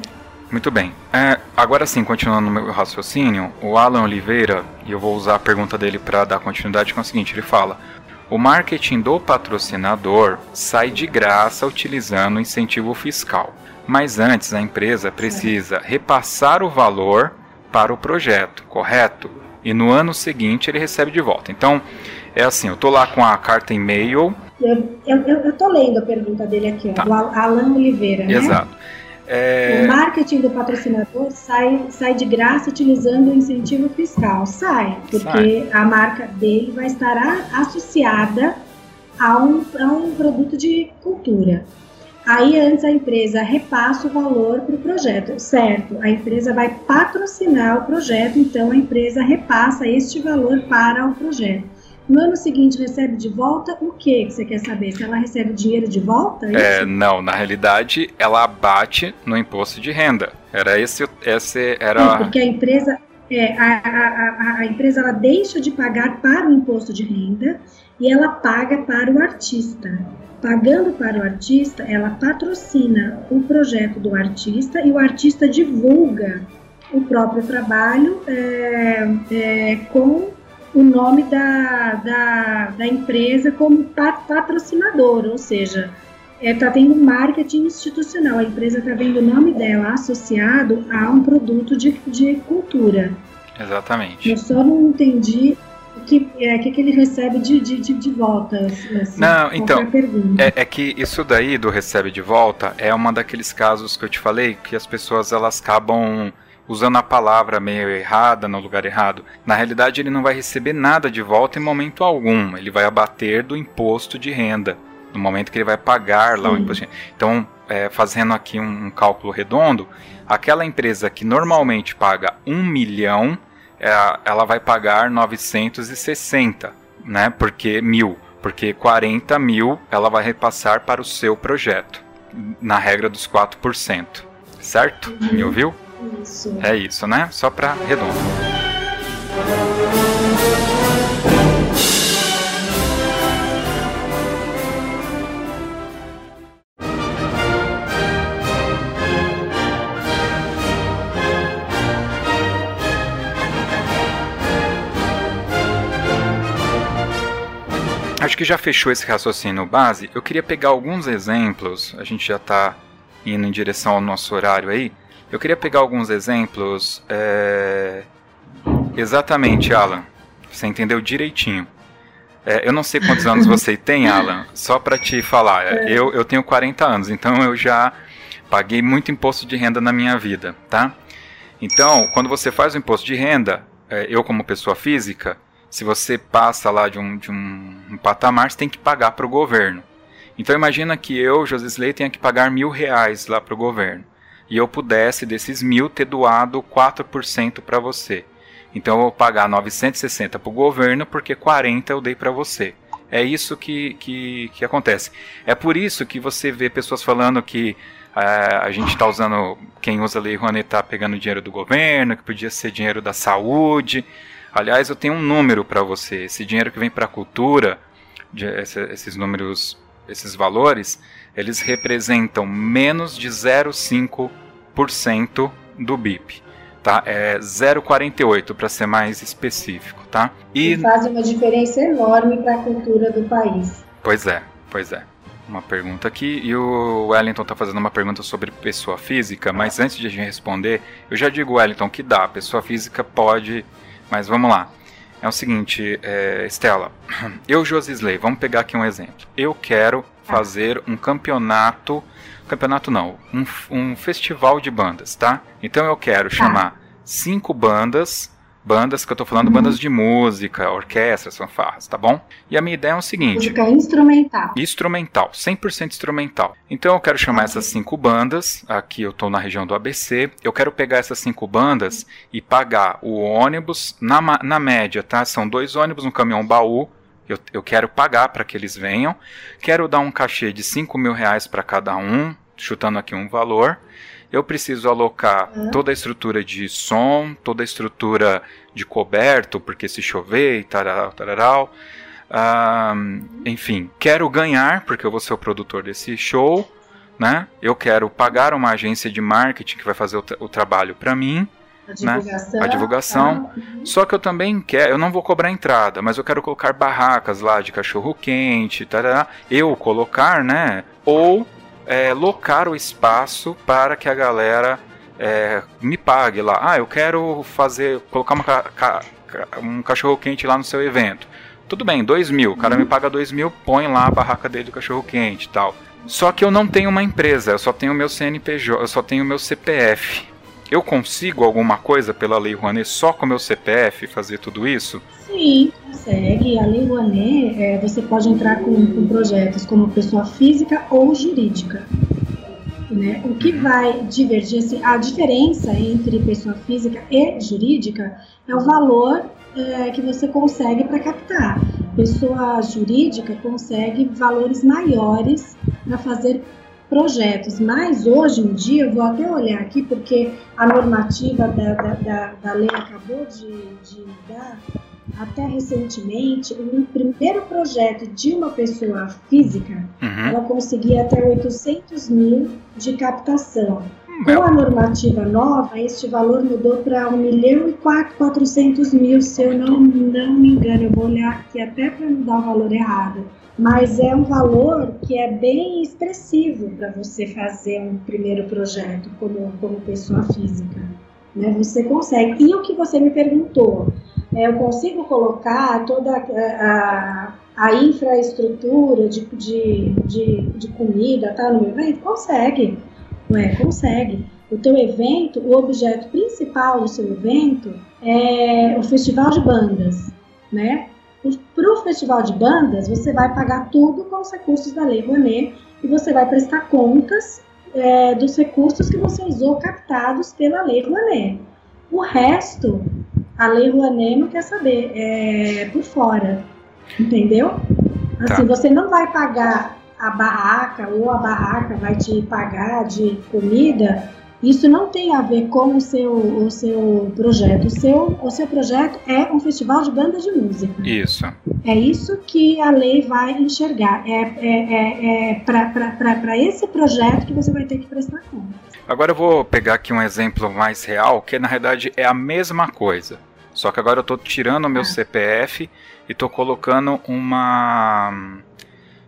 Muito bem. É, agora sim, continuando no meu raciocínio, o Alan Oliveira, e eu vou usar a pergunta dele para dar continuidade, que é o seguinte: ele fala. O marketing do patrocinador sai de graça utilizando incentivo fiscal. Mas antes a empresa precisa repassar o valor para o projeto, correto? E no ano seguinte ele recebe de volta. Então, é assim, eu tô lá com a carta e-mail. Eu, eu, eu tô lendo a pergunta dele aqui, ó, tá. do Alan Oliveira, né? Exato. É... O marketing do patrocinador sai, sai de graça utilizando o incentivo fiscal. Sai, porque sai. a marca dele vai estar associada a um, a um produto de cultura. Aí antes a empresa repassa o valor para o projeto, certo? A empresa vai patrocinar o projeto, então a empresa repassa este valor para o projeto. No ano seguinte recebe de volta o que que você quer saber? Se ela recebe dinheiro de volta? É, é não, na realidade ela abate no imposto de renda. Era esse, esse era. É, porque a empresa, é, a, a, a, a empresa ela deixa de pagar para o imposto de renda e ela paga para o artista. Pagando para o artista, ela patrocina o projeto do artista e o artista divulga o próprio trabalho é, é, com o nome da, da, da empresa como patrocinador, ou seja, está é, tá tendo marketing institucional. A empresa está vendo o nome dela associado a um produto de, de cultura. Exatamente. Eu só não entendi o que, é, que, que ele recebe de, de, de, de volta. Assim, não, então, é, é, que isso daí do recebe de volta é uma daqueles casos que eu te falei que as pessoas elas acabam usando a palavra meio errada no lugar errado. Na realidade, ele não vai receber nada de volta em momento algum. Ele vai abater do imposto de renda no momento que ele vai pagar Sim. lá o imposto. De renda. Então, é, fazendo aqui um, um, cálculo redondo, aquela empresa que normalmente paga um milhão, é, ela vai pagar 960, né? Porque mil, porque 40 mil ela vai repassar para o seu projeto, na regra dos 4%. Certo? Uhum. Me ouviu? Isso. É isso, né? Só para redondo. Acho que já fechou esse raciocínio base. Eu queria pegar alguns exemplos. A gente já está indo em direção ao nosso horário aí eu queria pegar alguns exemplos. É... Exatamente, Alan. Você entendeu direitinho. É, eu não sei quantos anos você tem, Alan. Só para te falar, é. eu, eu tenho 40 anos, então eu já paguei muito imposto de renda na minha vida, tá? Então, quando você faz o imposto de renda, é, eu como pessoa física, se você passa lá de um, de um, um patamar, você tem que pagar para o governo. Então imagina que eu, José Slay, tenha que pagar mil reais lá para o governo e eu pudesse, desses mil, ter doado 4% para você. Então eu vou pagar 960 para o governo porque 40 eu dei para você. É isso que, que, que, acontece. É por isso que você vê pessoas falando que uh, a gente está usando, quem usa a Lei Rouanet está pegando dinheiro do governo, que podia ser dinheiro da saúde. Aliás, eu tenho um número para você. Esse dinheiro que vem para a cultura, de, esses números, esses valores, eles representam menos de 0,5% do BIP. Tá? É 0,48 para ser mais específico, tá? E, e faz uma diferença enorme para a cultura do país. Pois é, pois é. Uma pergunta aqui e o Wellington está fazendo uma pergunta sobre pessoa física, mas antes de a gente responder, eu já digo Wellington que dá, pessoa física pode, mas vamos lá. É o seguinte, é, Estela, eu Josisley, vamos pegar aqui um exemplo. Eu quero fazer um campeonato, campeonato não, um, um festival de bandas, tá? Então eu quero chamar tá. cinco bandas bandas que eu tô falando, uhum. bandas de música, orquestras, fanfarras, tá bom? E a minha ideia é o seguinte: música instrumental. Instrumental, 100% instrumental. Então eu quero chamar essas cinco bandas, aqui eu tô na região do ABC, eu quero pegar essas cinco bandas e pagar o ônibus, na, na média, tá? São dois ônibus, um caminhão baú, eu, eu quero pagar para que eles venham. Quero dar um cachê de 5 mil reais para cada um, chutando aqui um valor. Eu preciso alocar uhum. toda a estrutura de som, toda a estrutura de coberto, porque se chover e tal, tal. enfim, quero ganhar, porque eu vou ser o produtor desse show. né? Eu quero pagar uma agência de marketing que vai fazer o, tra o trabalho para mim, a divulgação. Né? A divulgação. Ah, Só que eu também quero, eu não vou cobrar entrada, mas eu quero colocar barracas lá de cachorro quente, tarará, eu colocar, né? Ou é, locar o espaço para que a galera é, me pague lá. Ah, eu quero fazer, colocar uma, ca, um cachorro quente lá no seu evento. Tudo bem, dois mil. O cara uhum. me paga dois mil, põe lá a barraca dele do cachorro quente e tal. Só que eu não tenho uma empresa, eu só tenho meu CNPJ, eu só tenho meu CPF. Eu consigo alguma coisa pela Lei Rouanet só com meu CPF fazer tudo isso? Sim, consegue. A Lei Rouanet, é, você pode entrar com, com, projetos como pessoa física ou jurídica. Né? O que vai divergir, assim, a diferença entre pessoa física e jurídica é o valor é, que você consegue para captar. Pessoa jurídica consegue valores maiores para fazer projetos, mas hoje em dia, eu vou até olhar aqui, porque a normativa da, da, da, da lei acabou de, de mudar, até recentemente, o primeiro projeto de uma pessoa física, uhum. ela conseguia até 800 mil de captação. Hum, Com a normativa nova, este valor mudou para 1 milhão e 400 mil, se eu não, não me engano. Eu vou olhar aqui até para não dar o valor errado mas é um valor que é bem expressivo para você fazer um primeiro projeto como, como pessoa física. Né? Você consegue. E o que você me perguntou, é, eu consigo colocar toda a, a infraestrutura de, de, de, de comida tá, no meu evento? Consegue, é? consegue. O teu evento, o objeto principal do seu evento é o festival de bandas, né? Para o festival de bandas, você vai pagar tudo com os recursos da Lei Rouanet e você vai prestar contas é, dos recursos que você usou captados pela Lei Rouanet. O resto, a Lei Rouanet não quer saber, é por fora, entendeu? Assim, tá. você não vai pagar a barraca ou a barraca vai te pagar de comida isso não tem a ver com o seu, o seu projeto. O seu, o seu projeto é um festival de banda de música. Isso. É isso que a lei vai enxergar. É, é, é, é para esse projeto que você vai ter que prestar conta. Agora eu vou pegar aqui um exemplo mais real, que na verdade é a mesma coisa. Só que agora eu estou tirando o meu ah. CPF e estou colocando uma.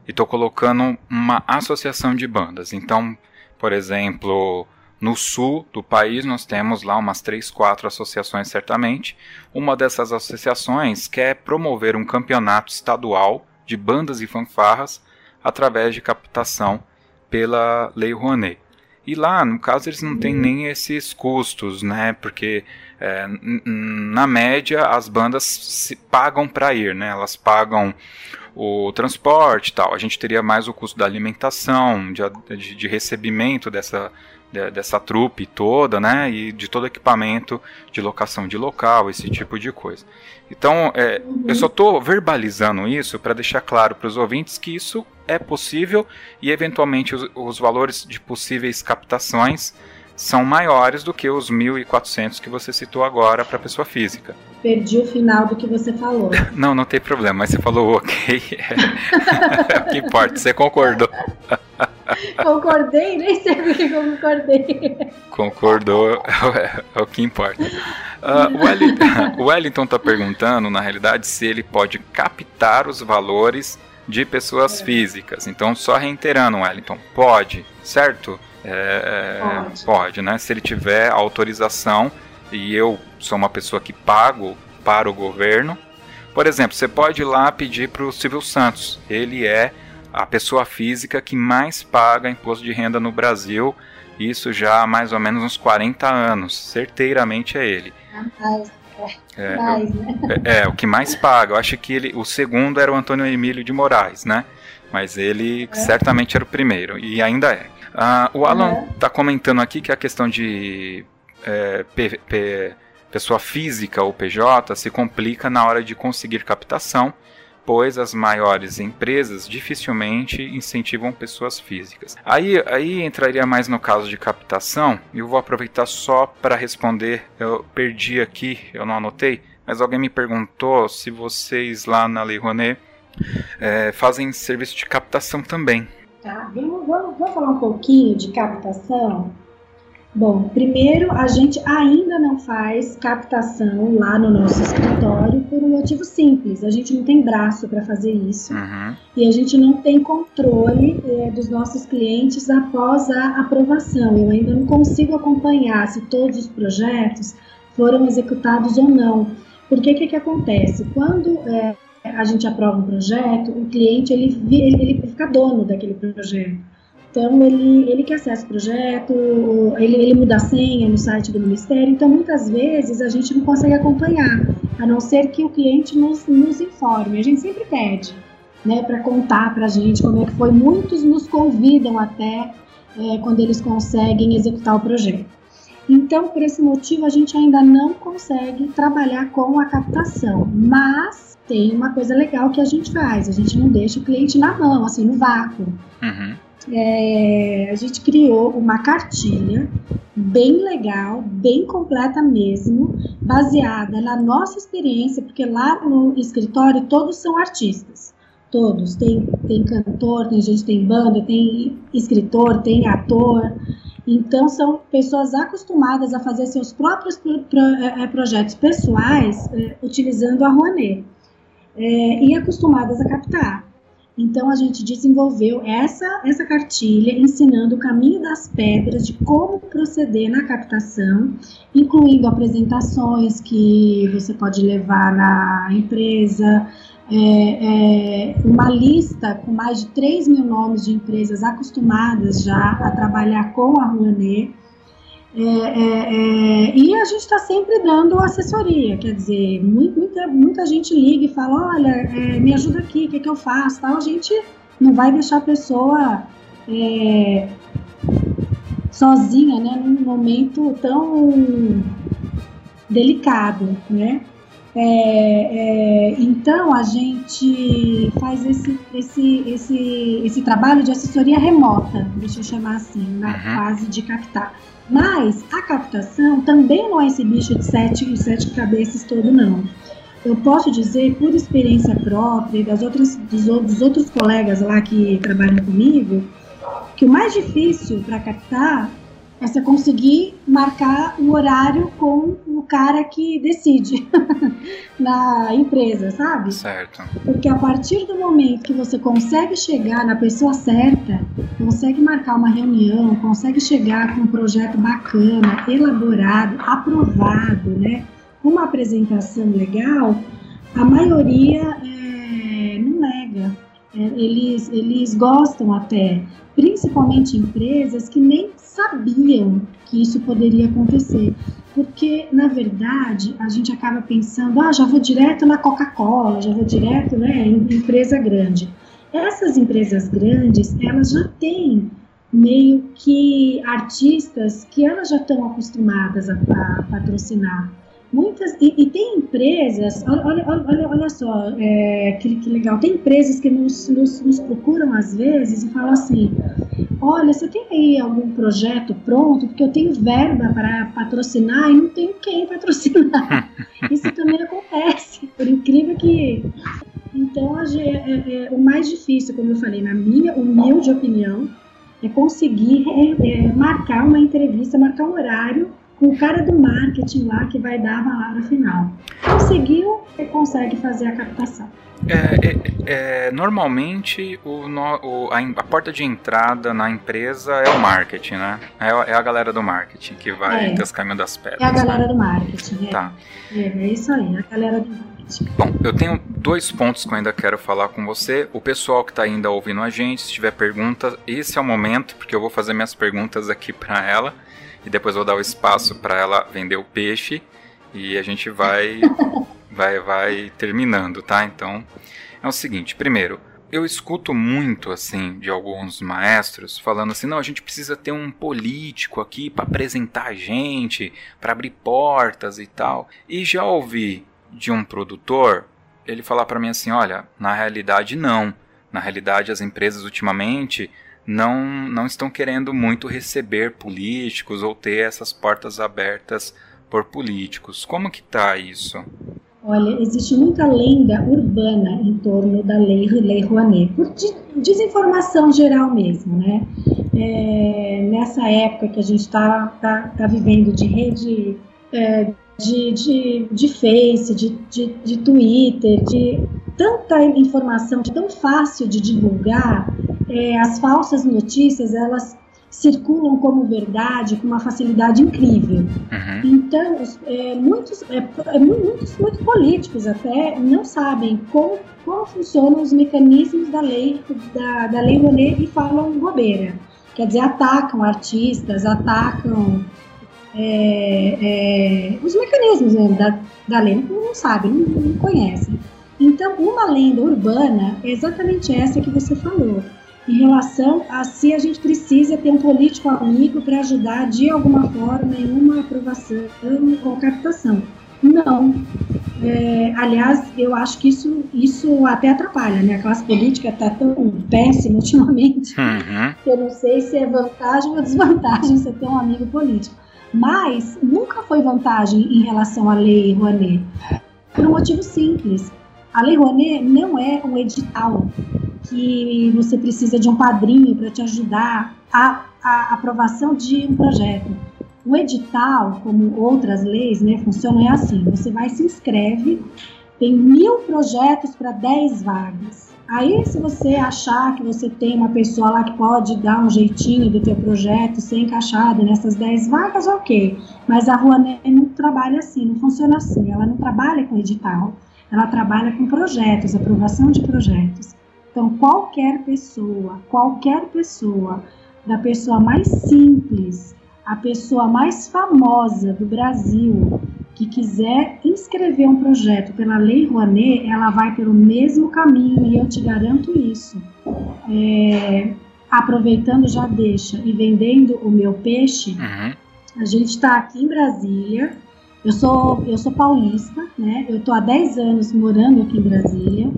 E estou colocando uma associação de bandas. Então, por exemplo, no sul do país, nós temos lá umas três, quatro associações, certamente. Uma dessas associações quer promover um campeonato estadual de bandas e fanfarras através de captação pela Lei Rouanet. E lá, no caso, eles não têm nem esses custos, né? Porque é, na média as bandas se pagam para ir, né? Elas pagam o transporte tal. A gente teria mais o custo da alimentação, de, de, de recebimento dessa, dessa trupe toda, né, e de todo equipamento de locação de local, esse tipo de coisa. Então, é, eu só estou verbalizando isso para deixar claro para os ouvintes que isso é possível e, eventualmente, os, os valores de possíveis captações são maiores do que os 1.400 que você citou agora para pessoa física. Perdi o final do que você falou. Não, não tem problema, mas você falou ok. É, o que importa, você concordou. Concordei, nem sei porque concordei. Concordou, é, é, o que importa. Uh, o, Wellington, o Wellington está perguntando, na realidade, se ele pode captar os valores de pessoas é. físicas. Então, só reiterando, Wellington, pode, certo? É, pode. pode, né? Se ele tiver autorização e eu sou uma pessoa que pago para o governo. Por exemplo, você pode ir lá pedir para o Silvio Santos. Ele é a pessoa física que mais paga imposto de renda no Brasil. Isso já há mais ou menos uns 40 anos. Certeiramente é ele. É, mais, né? é, é, o que mais paga. Eu acho que ele, o segundo era o Antônio Emílio de Moraes, né? Mas ele é. certamente era o primeiro e ainda é. Ah, o Alan está comentando aqui que a questão de é, P, P, pessoa física ou PJ se complica na hora de conseguir captação pois as maiores empresas dificilmente incentivam pessoas físicas. Aí, aí entraria mais no caso de captação, e eu vou aproveitar só para responder. Eu perdi aqui, eu não anotei, mas alguém me perguntou se vocês lá na Lei Rouanet é, fazem serviço de captação também. Tá, vamos, vamos, vamos falar um pouquinho de captação? Bom, primeiro, a gente ainda não faz captação lá no nosso escritório por um motivo simples. A gente não tem braço para fazer isso uhum. e a gente não tem controle é, dos nossos clientes após a aprovação. Eu ainda não consigo acompanhar se todos os projetos foram executados ou não. Porque o que, que acontece? Quando é, a gente aprova um projeto, o cliente ele, ele, ele fica dono daquele projeto. Então, ele, ele que acessa o projeto, ele, ele muda a senha no site do Ministério, então muitas vezes a gente não consegue acompanhar, a não ser que o cliente nos, nos informe. A gente sempre pede, né, para contar para a gente como é que foi. Muitos nos convidam até é, quando eles conseguem executar o projeto. Então, por esse motivo, a gente ainda não consegue trabalhar com a captação, mas tem uma coisa legal que a gente faz, a gente não deixa o cliente na mão, assim, no vácuo. Uhum é, a gente criou uma cartilha bem legal, bem completa mesmo, baseada na nossa experiência, porque lá no escritório todos são artistas. Todos. Tem, tem cantor, tem gente tem banda, tem escritor, tem ator. Então, são pessoas acostumadas a fazer seus próprios pro, pro, é, é projetos pessoais é, utilizando a Rouanet. É, e acostumadas a captar. Então a gente desenvolveu essa essa cartilha ensinando o caminho das pedras de como proceder na captação, incluindo apresentações que você pode levar na empresa, é, é, uma lista com mais de 3 mil nomes de empresas acostumadas já a trabalhar com a Rouanet é, é, é, e a gente está sempre dando assessoria, quer dizer, muita, muita gente liga e fala, olha, é, me ajuda aqui, o que, que eu faço? Tal. A gente não vai deixar a pessoa é, sozinha, né, num momento tão delicado, né? É, é, então a gente faz esse, esse, esse, esse trabalho de assessoria remota, deixa eu chamar assim, na uhum. fase de captar. Mas a captação também não é esse bicho de sete, sete cabeças todo, não. Eu posso dizer, por experiência própria e das outras, dos, dos outros colegas lá que trabalham comigo, que o mais difícil para captar é você conseguir marcar o horário com o cara que decide na empresa, sabe? Certo. Porque a partir do momento que você consegue chegar na pessoa certa, consegue marcar uma reunião, consegue chegar com um projeto bacana, elaborado, aprovado, né? Uma apresentação legal, a maioria é, não nega. É, eles, eles gostam até, principalmente empresas que nem sabiam que isso poderia acontecer. Porque, na verdade, a gente acaba pensando, ah, já vou direto na Coca-Cola, já vou direto né, em empresa grande. Essas empresas grandes, elas já têm meio que artistas que elas já estão acostumadas a, a patrocinar. Muitas, e, e, tem empresas, olha, olha, olha só, é, que, que, legal, tem empresas que nos, nos, nos, procuram às vezes e falam assim, olha, você tem aí algum projeto pronto, porque eu tenho verba para patrocinar e não tenho quem patrocinar. Isso também acontece, por incrível que... Então, é, é, é, o mais difícil, como eu falei, na minha humilde opinião, é conseguir é, é marcar uma entrevista, marcar um horário com o cara do marketing lá que vai dar a palavra final. Conseguiu, você consegue fazer a captação. É, é, é, normalmente o, o, a, a, porta de entrada na empresa é o marketing, né? É, é a galera do marketing que vai é. ter os caminhos das pedras. É a galera né? do marketing. É. Tá. É, é isso aí, a galera do marketing. Bom, eu tenho dois pontos que eu ainda quero falar com você. O pessoal que está ainda ouvindo a gente, se tiver perguntas, esse é o momento, porque eu vou fazer minhas perguntas aqui para ela e depois vou dar o espaço para ela vender o peixe e a gente vai vai vai terminando, tá? Então, é o seguinte, primeiro, eu escuto muito assim de alguns maestros falando assim, não, a gente precisa ter um político aqui para apresentar a gente, para abrir portas e tal. E já ouvi de um produtor ele falar para mim assim, olha, na realidade não. Na realidade as empresas ultimamente não, não estão querendo muito receber políticos ou ter essas portas abertas por políticos. Como que tá isso? Olha, existe muita lenda urbana em torno da lei, lei Rouanet, por desinformação geral mesmo, né? É, nessa época que a gente está tá, tá vivendo de rede é, de, de, de Face, de, de, de Twitter, de tanta informação tão fácil de divulgar, é, as falsas notícias elas circulam como verdade com uma facilidade incrível. Uhum. Então, é, muitos, é, é muitos, muitos políticos até não sabem como, como funcionam os mecanismos da lei da, da lei Rouanet e falam bobeira. Quer dizer, atacam artistas, atacam é, é, os mecanismos né, da, da lei, não, não sabem, não, não conhecem. Então, uma lenda urbana é exatamente essa que você falou em relação a se a gente precisa ter um político amigo para ajudar de alguma forma em uma aprovação ou captação. Não. É, aliás, eu acho que isso, isso até atrapalha, né? A classe política está tão péssima ultimamente uhum. que eu não sei se é vantagem ou desvantagem você ter um amigo político. Mas nunca foi vantagem em relação à lei Rouanet, por um motivo simples. A lei Rouanet não é um edital que você precisa de um padrinho para te ajudar a, a aprovação de um projeto. O edital, como outras leis, né, funciona é assim: você vai se inscreve, tem mil projetos para 10 vagas. Aí, se você achar que você tem uma pessoa lá que pode dar um jeitinho do teu projeto ser encaixado nessas 10 vagas, ok. Mas a Rouanet não trabalha assim, não funciona assim. Ela não trabalha com edital, ela trabalha com projetos, aprovação de projetos. Então, qualquer pessoa, qualquer pessoa, da pessoa mais simples, a pessoa mais famosa do Brasil, que quiser inscrever um projeto pela Lei Rouanet, ela vai pelo mesmo caminho e eu te garanto isso. É, aproveitando já deixa e vendendo o meu peixe, uhum. a gente está aqui em Brasília. Eu sou, eu sou paulista, né? Eu estou há 10 anos morando aqui em Brasília.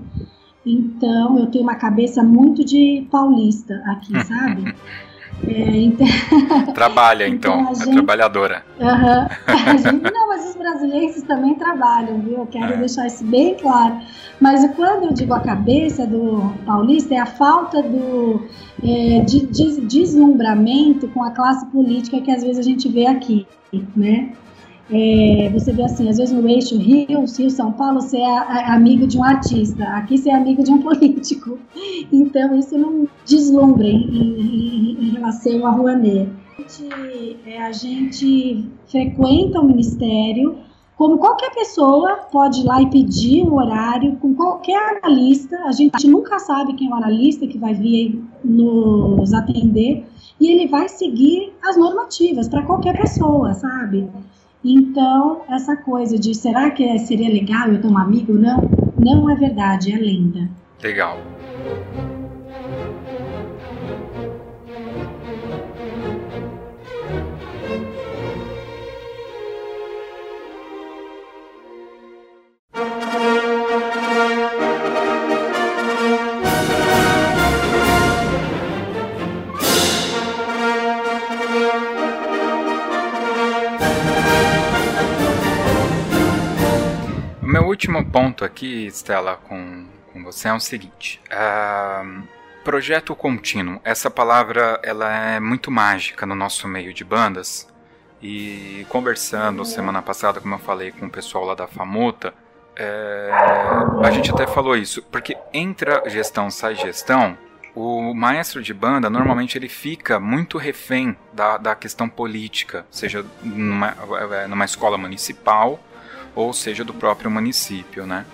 Então, eu tenho uma cabeça muito de paulista aqui, sabe? É, então... Trabalha, então, então gente... é trabalhadora. Uhum. Gente... Não, mas os brasileiros também trabalham, viu? Eu quero é. deixar isso bem claro. Mas quando eu digo a cabeça do paulista, é a falta do é, de, de deslumbramento com a classe política que às vezes a gente vê aqui, né? É, você vê assim, às vezes no eixo Rio, Rio São Paulo, você é, é amigo de um artista, aqui você é amigo de um político. Então isso não deslumbra em, em, em relação à Rouanet. A gente, é, a gente frequenta o ministério, como qualquer pessoa pode ir lá e pedir um horário com qualquer analista. A gente nunca sabe quem é o analista que vai vir nos atender e ele vai seguir as normativas para qualquer pessoa, sabe? Então, essa coisa de será que seria legal eu ter um amigo? Não, não é verdade, é lenda. Legal. Último ponto aqui, Stella, com, com você é o seguinte. Uh, projeto contínuo. Essa palavra ela é muito mágica no nosso meio de bandas. E conversando semana passada, como eu falei com o pessoal lá da Famuta, é, a gente até falou isso, porque entra gestão, sai gestão, o maestro de banda normalmente ele fica muito refém da, da questão política, seja numa, é, numa escola municipal ou seja do próprio município, né?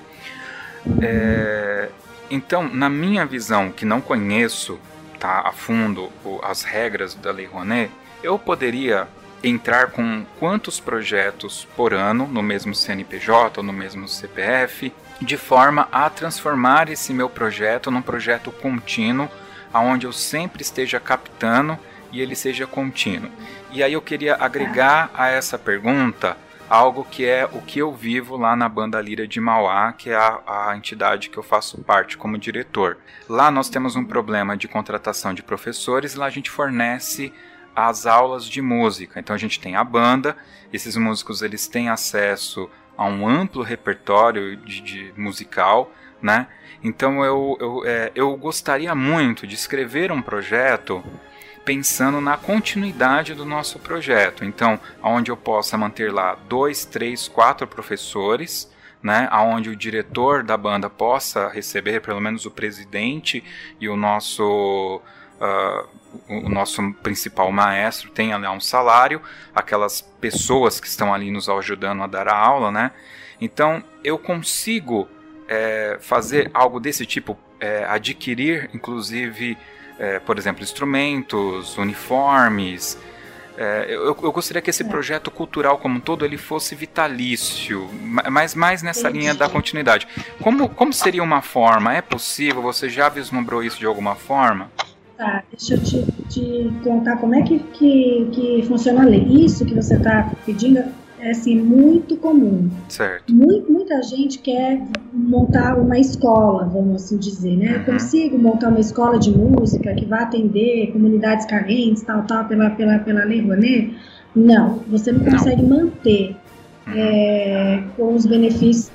É, então, na minha visão, que não conheço tá, a fundo as regras da Lei Rouanet, eu poderia entrar com quantos projetos por ano no mesmo CNPJ ou no mesmo CPF, de forma a transformar esse meu projeto num projeto contínuo, aonde eu sempre esteja captando e ele seja contínuo. E aí eu queria agregar a essa pergunta algo que é o que eu vivo lá na Banda Lira de Mauá, que é a, a, entidade que eu faço parte como diretor. Lá nós temos um problema de contratação de professores, lá a gente fornece as aulas de música. Então a gente tem a banda, esses músicos eles têm acesso a um amplo repertório de, de musical, né? Então eu, eu, é, eu gostaria muito de escrever um projeto pensando na continuidade do nosso projeto. Então, onde eu possa manter lá dois, três, quatro professores, né, aonde o diretor da banda possa receber pelo menos o presidente e o nosso uh, o nosso principal maestro tenha lá um salário, aquelas pessoas que estão ali nos ajudando a dar a aula, né? Então eu consigo é, fazer algo desse tipo, é, adquirir inclusive, é, por exemplo, instrumentos, uniformes, é, eu, eu, gostaria que esse é. projeto cultural como um todo ele fosse vitalício, mas mais nessa linha da continuidade. Como, como seria uma forma? É possível? Você já vislumbrou isso de alguma forma? Tá, deixa eu te, te contar como é que, que, que funciona a lei. Isso que você está pedindo é assim, muito comum. Certo. Muito, muita gente quer montar uma escola, vamos assim dizer, né? Eu uhum. consigo montar uma escola de música que vai atender comunidades carentes, tal, tal, pela, pela, pela Lei Rouanet? Não, você não consegue não. manter é, com os benefícios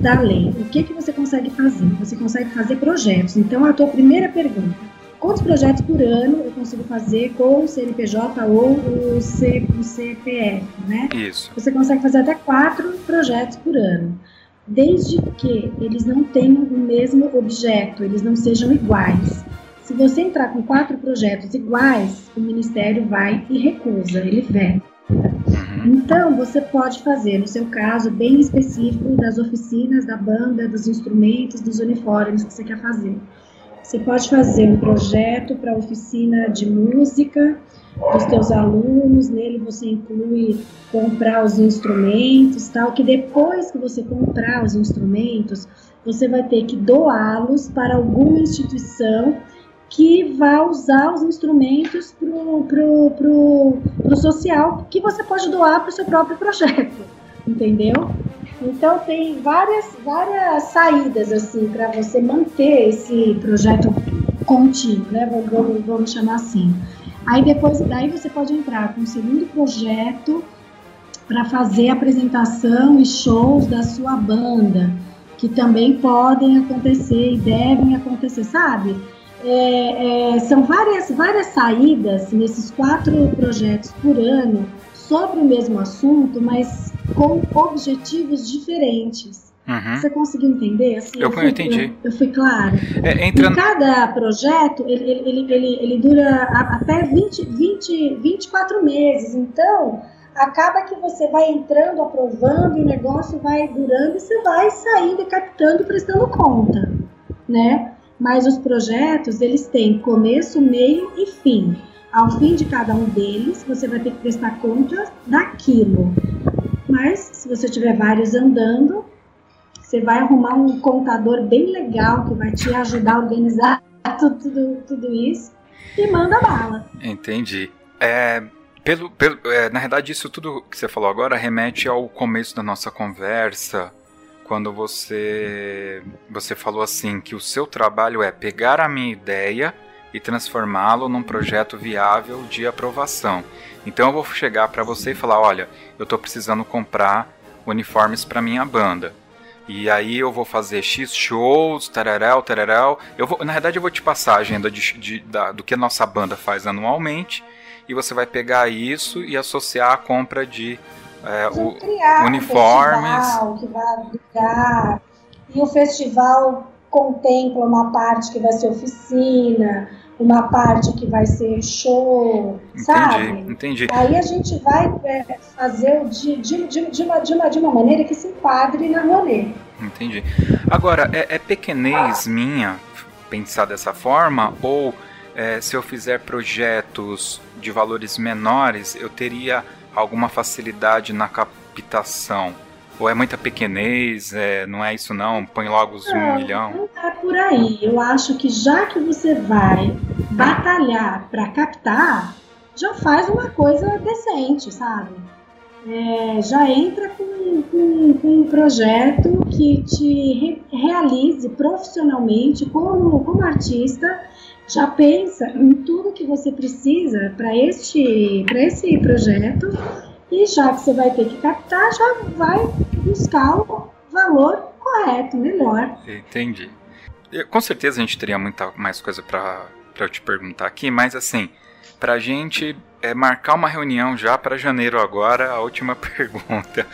da lei. O que, que você consegue fazer? Você consegue fazer projetos. Então, a tua primeira pergunta, quantos projetos por ano eu consigo fazer com o CNPJ ou o, C, o CPF, né? Isso. Você consegue fazer até quatro projetos por ano, desde que eles não tenham o mesmo objeto, eles não sejam iguais. Se você entrar com quatro projetos iguais, o Ministério vai e recusa, ele vê. Uhum. Então, você pode fazer, no seu caso, bem específico das oficinas, da banda, dos instrumentos, dos uniformes que você quer fazer. Você pode fazer um projeto para oficina de música dos teus alunos, nele você inclui comprar os instrumentos, tal, que depois que você comprar os instrumentos, você vai ter que doá-los para alguma instituição que vai usar os instrumentos para o social, que você pode doar para o seu próprio projeto, entendeu? Então tem várias, várias saídas assim para você manter esse projeto contínuo, né? Vamos, vamos chamar assim. Aí depois daí você pode entrar com um segundo projeto para fazer apresentação e shows da sua banda, que também podem acontecer e devem acontecer, sabe? É, é, são várias, várias saídas nesses quatro projetos por ano sobre o mesmo assunto, mas com objetivos diferentes. Uhum. Você conseguiu entender? Assim, eu, eu fui, entendi. Eu, eu fui claro. É, entra... Cada projeto, ele, ele, ele, ele dura até 20, 20, 24 meses. Então, acaba que você vai entrando, aprovando, e o negócio vai durando, e você vai saindo e captando, prestando conta, né? Mas os projetos, eles têm começo, meio e fim. Ao fim de cada um deles, você vai ter que prestar conta daquilo. Mas se você tiver vários andando, você vai arrumar um contador bem legal que vai te ajudar a organizar tudo, tudo, tudo isso e manda bala. Entendi. É, pelo, pelo, é, na verdade, isso tudo que você falou agora remete ao começo da nossa conversa, quando você, você falou assim que o seu trabalho é pegar a minha ideia e transformá-lo num projeto viável de aprovação. Então eu vou chegar para você e falar, olha, eu estou precisando comprar uniformes para minha banda. E aí eu vou fazer X shows, tararéu, tararéu. Eu vou, na verdade eu vou te passar a agenda de, de, da, do que a nossa banda faz anualmente e você vai pegar isso e associar a compra de é, o, uniformes. Um que vai. E o festival contempla uma parte que vai ser oficina, uma parte que vai ser show, entendi, sabe? Entendi. Aí a gente vai é, fazer de, de, de, de, uma, de, uma, de uma maneira que se enquadre na rolê. Entendi. Agora, é, é pequenez minha pensar dessa forma ou é, se eu fizer projetos de valores menores, eu teria alguma facilidade na captação? Ou é muita pequenez, é, não é isso não, põe logo os não, um milhão? Não é por aí. Eu acho que já que você vai batalhar para captar, já faz uma coisa decente, sabe? É, já entra com, com, com, um projeto que te re, realize profissionalmente como, como artista, já pensa em tudo que você precisa para este, esse projeto E já que você vai ter que captar, já vai buscar o valor correto, melhor. Entendi. Com certeza a gente teria muita mais coisa para eu te perguntar aqui, mas assim, para a gente é, marcar uma reunião já para janeiro agora, a última pergunta.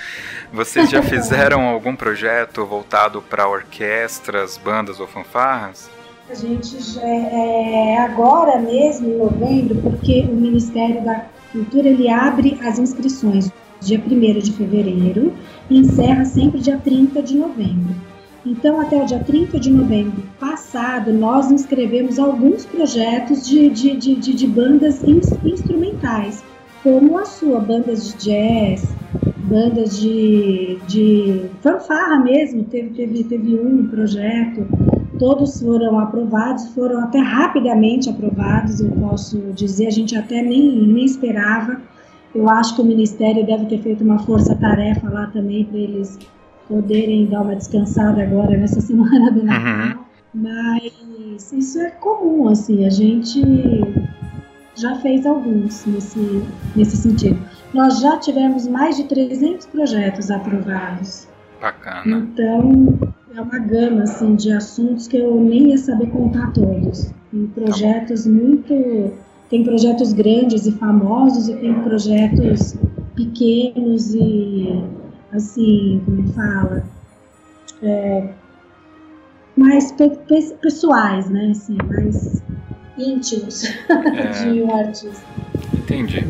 Vocês já fizeram algum projeto voltado para orquestras, bandas ou fanfarras? A gente já é, agora mesmo, em novembro, porque o Ministério da Cultura ele abre as inscrições dia 1 de fevereiro e encerra sempre dia 30 de novembro. Então, até o dia 30 de novembro passado, nós inscrevemos alguns projetos de, de, de, de, de bandas instrumentais, como a sua, bandas de jazz, bandas de, de fanfarra mesmo, teve, teve, teve um projeto, todos foram aprovados, foram até rapidamente aprovados, eu posso dizer, a gente até nem, nem esperava. Eu acho que o Ministério deve ter feito uma força-tarefa lá também para eles poderem dar uma descansada agora nessa semana do Natal. Uhum. Mas isso é comum, assim, a gente já fez alguns nesse, nesse sentido. Nós já tivemos mais de 300 projetos aprovados. Bacana. Então, é uma gama assim, de assuntos que eu nem ia saber contar todos. Tem projetos muito. Tem projetos grandes e famosos e tem projetos pequenos e assim, como fala, é, mais pe pe pessoais, né? Assim, mais íntimos é... de um artista. Entendi.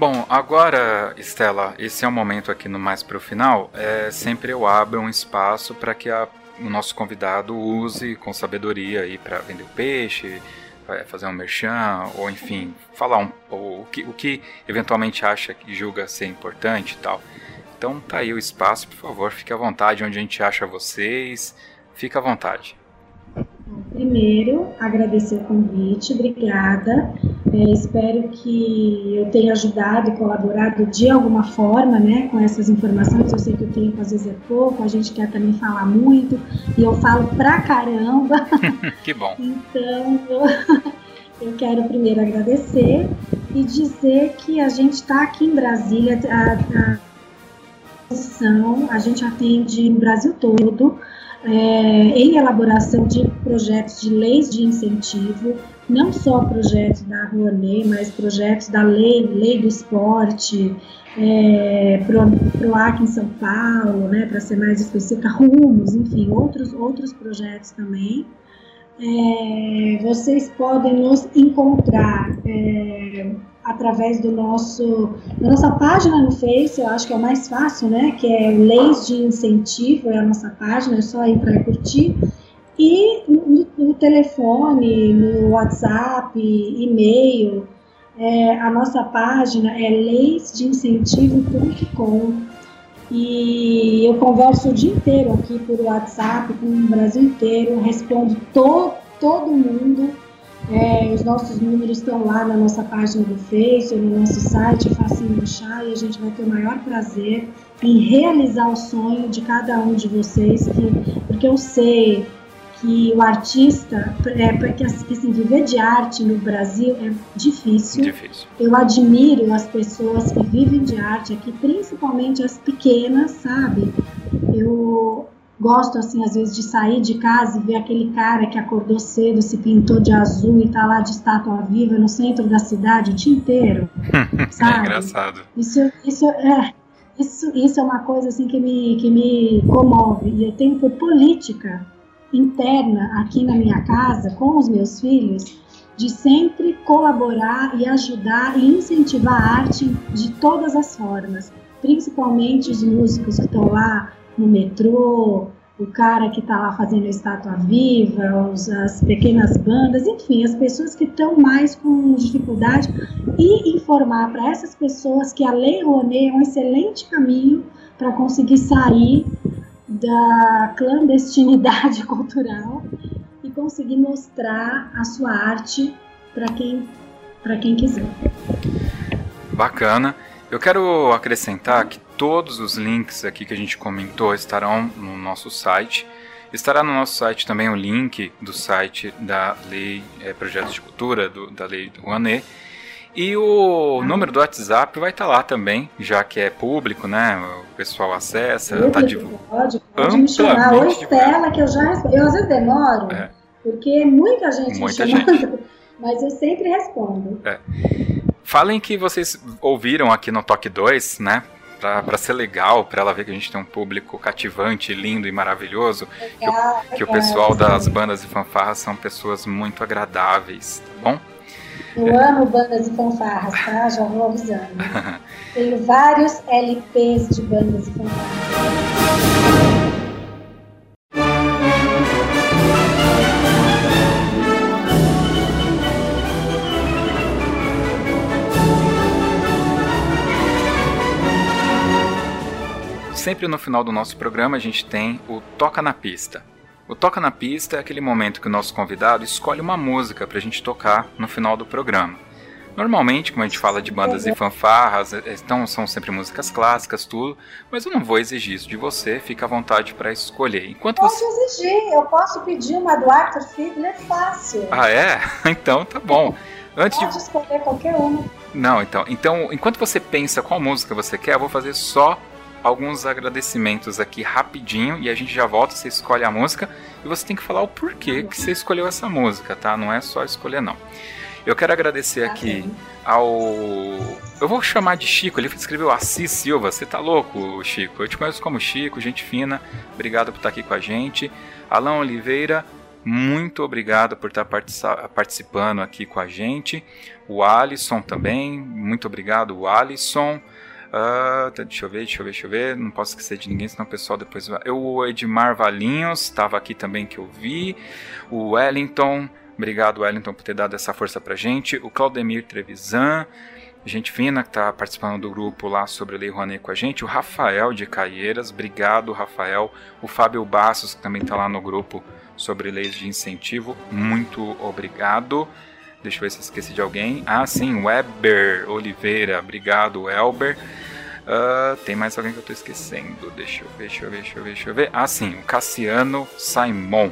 Bom, agora, Estela, esse é o momento aqui no mais para o final. É, sempre eu abro um espaço para que a, o nosso convidado use com sabedoria aí para vender o peixe, fazer um merchan, ou enfim, falar um, o, que, o que eventualmente acha que julga ser importante e tal. Então tá aí o espaço, por favor, fique à vontade onde a gente acha vocês. Fica à vontade. Primeiro, agradecer o convite, obrigada. É, espero que eu tenha ajudado e colaborado de alguma forma né, com essas informações. Eu sei que o tempo às vezes é pouco, a gente quer também falar muito e eu falo pra caramba. que bom. Então, eu, eu quero primeiro agradecer e dizer que a gente está aqui em Brasília. A, a, a gente atende no Brasil todo é, em elaboração de projetos de leis de incentivo, não só projetos da Rouanet, mas projetos da lei, lei do esporte, é, pro, AC em São Paulo, né, para ser mais específica, Rumos, enfim, outros, outros projetos também. É, vocês podem nos encontrar é, através do nosso da nossa página no Face, eu acho que é o mais fácil, né? Que é Leis de Incentivo, é a nossa página, é só entrar e curtir. E no, no telefone, no WhatsApp, e-mail, é, a nossa página é leisdeincentivo.com e eu converso o dia inteiro aqui por WhatsApp com o Brasil inteiro, respondo to, todo mundo é, os nossos números estão lá na nossa página do Face, no nosso site, é fácil achar e a gente vai ter o maior prazer em realizar o sonho de cada um de vocês, que, porque eu sei que o artista, é, porque assim, viver de arte no Brasil é difícil. difícil. Eu admiro as pessoas que vivem de arte aqui, principalmente as pequenas, sabe? Eu Gosto, assim, às vezes, de sair de casa e ver aquele cara que acordou cedo, se pintou de azul e tá lá de estátua viva no centro da cidade o dia inteiro. sabe? É engraçado. Isso, isso, é, isso, isso é uma coisa, assim, que me, que me comove. E eu tenho por política interna aqui na minha casa, com os meus filhos, de sempre colaborar e ajudar e incentivar a arte de todas as formas, principalmente os músicos que estão lá no metrô, o cara que está lá fazendo a estátua viva, os, as pequenas bandas, enfim, as pessoas que estão mais com dificuldade e informar para essas pessoas que a Lei Rouanet é um excelente caminho para conseguir sair da clandestinidade cultural e conseguir mostrar a sua arte para quem, quem quiser. Bacana. Eu quero acrescentar que todos os links aqui que a gente comentou estarão no nosso site. Estará no nosso site também o link do site da Lei é, Projetos de Cultura, do, da Lei do Rouanet. E o número do WhatsApp vai estar tá lá também, já que é público, né? O pessoal acessa, está divulgando. Pode, pode me chamar. Oi, Estela, que eu já. Eu às vezes demoro, é. porque muita gente muita me chama, gente. mas eu sempre respondo. É. Falem que vocês ouviram aqui no Toque 2, né? Para ser legal, para ela ver que a gente tem um público cativante, lindo e maravilhoso, legal, que, que o pessoal das bandas e fanfarras são pessoas muito agradáveis, tá bom? Eu é. amo bandas e fanfarras, tá? Já vou avisando. Tenho vários LPs de bandas e fanfarras. Sempre no final do nosso programa a gente tem o Toca na Pista. O Toca na Pista é aquele momento que o nosso convidado escolhe uma música para a gente tocar no final do programa. Normalmente, como a gente fala de bandas e fanfarras, é, então são sempre músicas clássicas, tudo, mas eu não vou exigir isso de você, fica à vontade para escolher. Enquanto posso você... exigir, eu posso pedir uma do Arthur Fiedler fácil. Ah, é? Então tá bom. Antes Pode de... escolher qualquer uma. Não, então, então, enquanto você pensa qual música você quer, eu vou fazer só alguns agradecimentos aqui rapidinho e a gente já volta, você escolhe a música e você tem que falar o porquê que você escolheu essa música, tá? Não é só escolher não. Eu quero agradecer tá aqui ao. Eu vou chamar de Chico, ele escreveu Assis Silva. Você tá louco, Chico? Eu te conheço como Chico, gente fina. Obrigado por estar aqui com a gente. Alan Oliveira, muito obrigado por estar participando aqui com a gente. O Alisson também, muito obrigado, Alisson. Uh, deixa eu ver, deixa eu ver, deixa eu ver. Não posso esquecer de ninguém, senão o pessoal depois vai. Eu, o Edmar Valinhos, estava aqui também que eu vi. O Wellington, obrigado Wellington por ter dado essa força pra gente. O Claudemir Trevisan, gente fina que está participando do grupo lá sobre Lei Rouanet com a gente. O Rafael de Caieiras, obrigado Rafael. O Fábio Bassos, que também está lá no grupo sobre leis de incentivo, muito obrigado. Deixa eu ver se eu esqueci de alguém. Ah, sim, Weber Oliveira. Obrigado, Elber. Uh, tem mais alguém que eu estou esquecendo. Deixa eu ver, deixa eu ver, deixa eu ver, deixa eu ver. Ah, sim, o Cassiano Simon.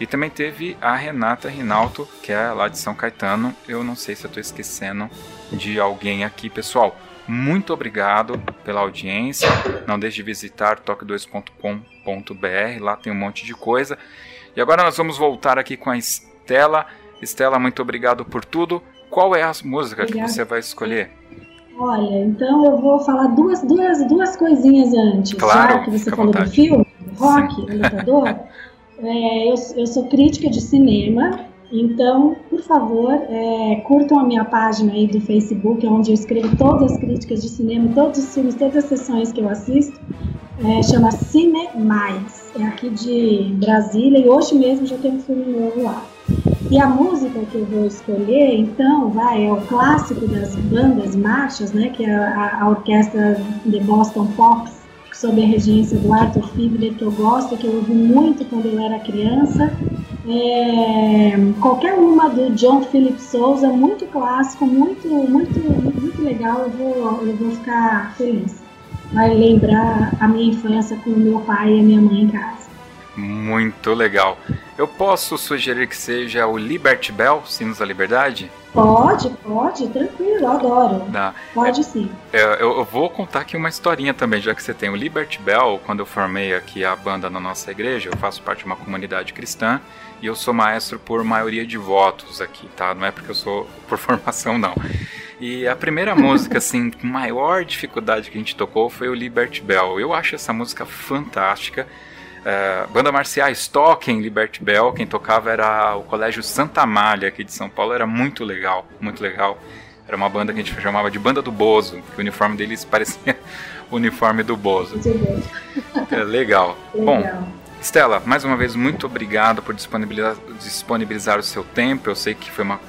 E também teve a Renata Rinaldo, que é lá de São Caetano. Eu não sei se eu estou esquecendo de alguém aqui, pessoal. Muito obrigado pela audiência. Não deixe de visitar toque2.com.br. Lá tem um monte de coisa. E agora nós vamos voltar aqui com a Estela Estela, muito obrigado por tudo. Qual é a música Obrigada. que você vai escolher? Olha, então eu vou falar duas, duas, duas coisinhas antes. Claro, já que você falou do filme, rock, lutador. é, eu, eu sou crítica de cinema, então, por favor, é, curtam a minha página aí do Facebook, onde eu escrevo todas as críticas de cinema, todos os filmes, todas as sessões que eu assisto. É, chama Cine Mais. É aqui de Brasília e hoje mesmo já tem um filme novo lá. E a música que eu vou escolher, então, vai, é o clássico das bandas marchas, né, que é a, a orquestra The Boston Pops, sob a regência do Arthur Fiedler, que eu gosto, que eu ouvi muito quando eu era criança. É, qualquer uma do John Philip Souza, muito clássico, muito, muito, muito legal, eu vou, eu vou ficar feliz. Vai lembrar a minha infância com o meu pai e a minha mãe em casa. Muito legal. Eu posso sugerir que seja o Liberty Bell, Sinos da Liberdade? Pode, pode, tranquilo, adoro. Tá. Pode é, sim. É, eu, eu, vou contar aqui uma historinha também, já que você tem o Liberty Bell. Quando eu formei aqui a banda na nossa igreja, eu faço parte de uma comunidade cristã e eu sou maestro por maioria de votos aqui, tá? Não é porque eu sou por formação, não. E a primeira música, assim, com maior dificuldade que a gente tocou foi o Liberty Bell. Eu acho essa música fantástica. É, banda marciais, Toquem, Liberty Bell, quem tocava era o Colégio Santa Amália aqui de São Paulo, era muito legal, muito legal. Era uma banda que a gente chamava de Banda do Bozo, que o uniforme deles parecia o uniforme do Bozo. É, legal. legal. Bom, Estela, mais uma vez, muito obrigado por disponibilizar, disponibilizar o seu tempo. Eu sei que foi uma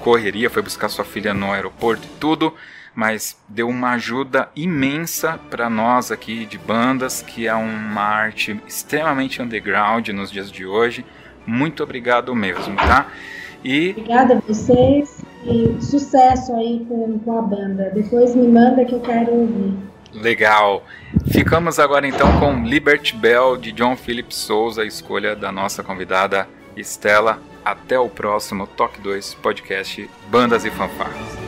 correria, foi buscar sua filha no aeroporto e tudo mas deu uma ajuda imensa para nós aqui de bandas, que é uma arte extremamente underground nos dias de hoje. Muito obrigado mesmo, tá? E... Obrigada a vocês e sucesso aí com, com a banda. Depois me manda que eu quero ouvir. Legal. Ficamos agora então com Liberty Bell de John Philip Souza, a escolha da nossa convidada Estela. Até o próximo Toque 2 podcast Bandas e Fanfarras.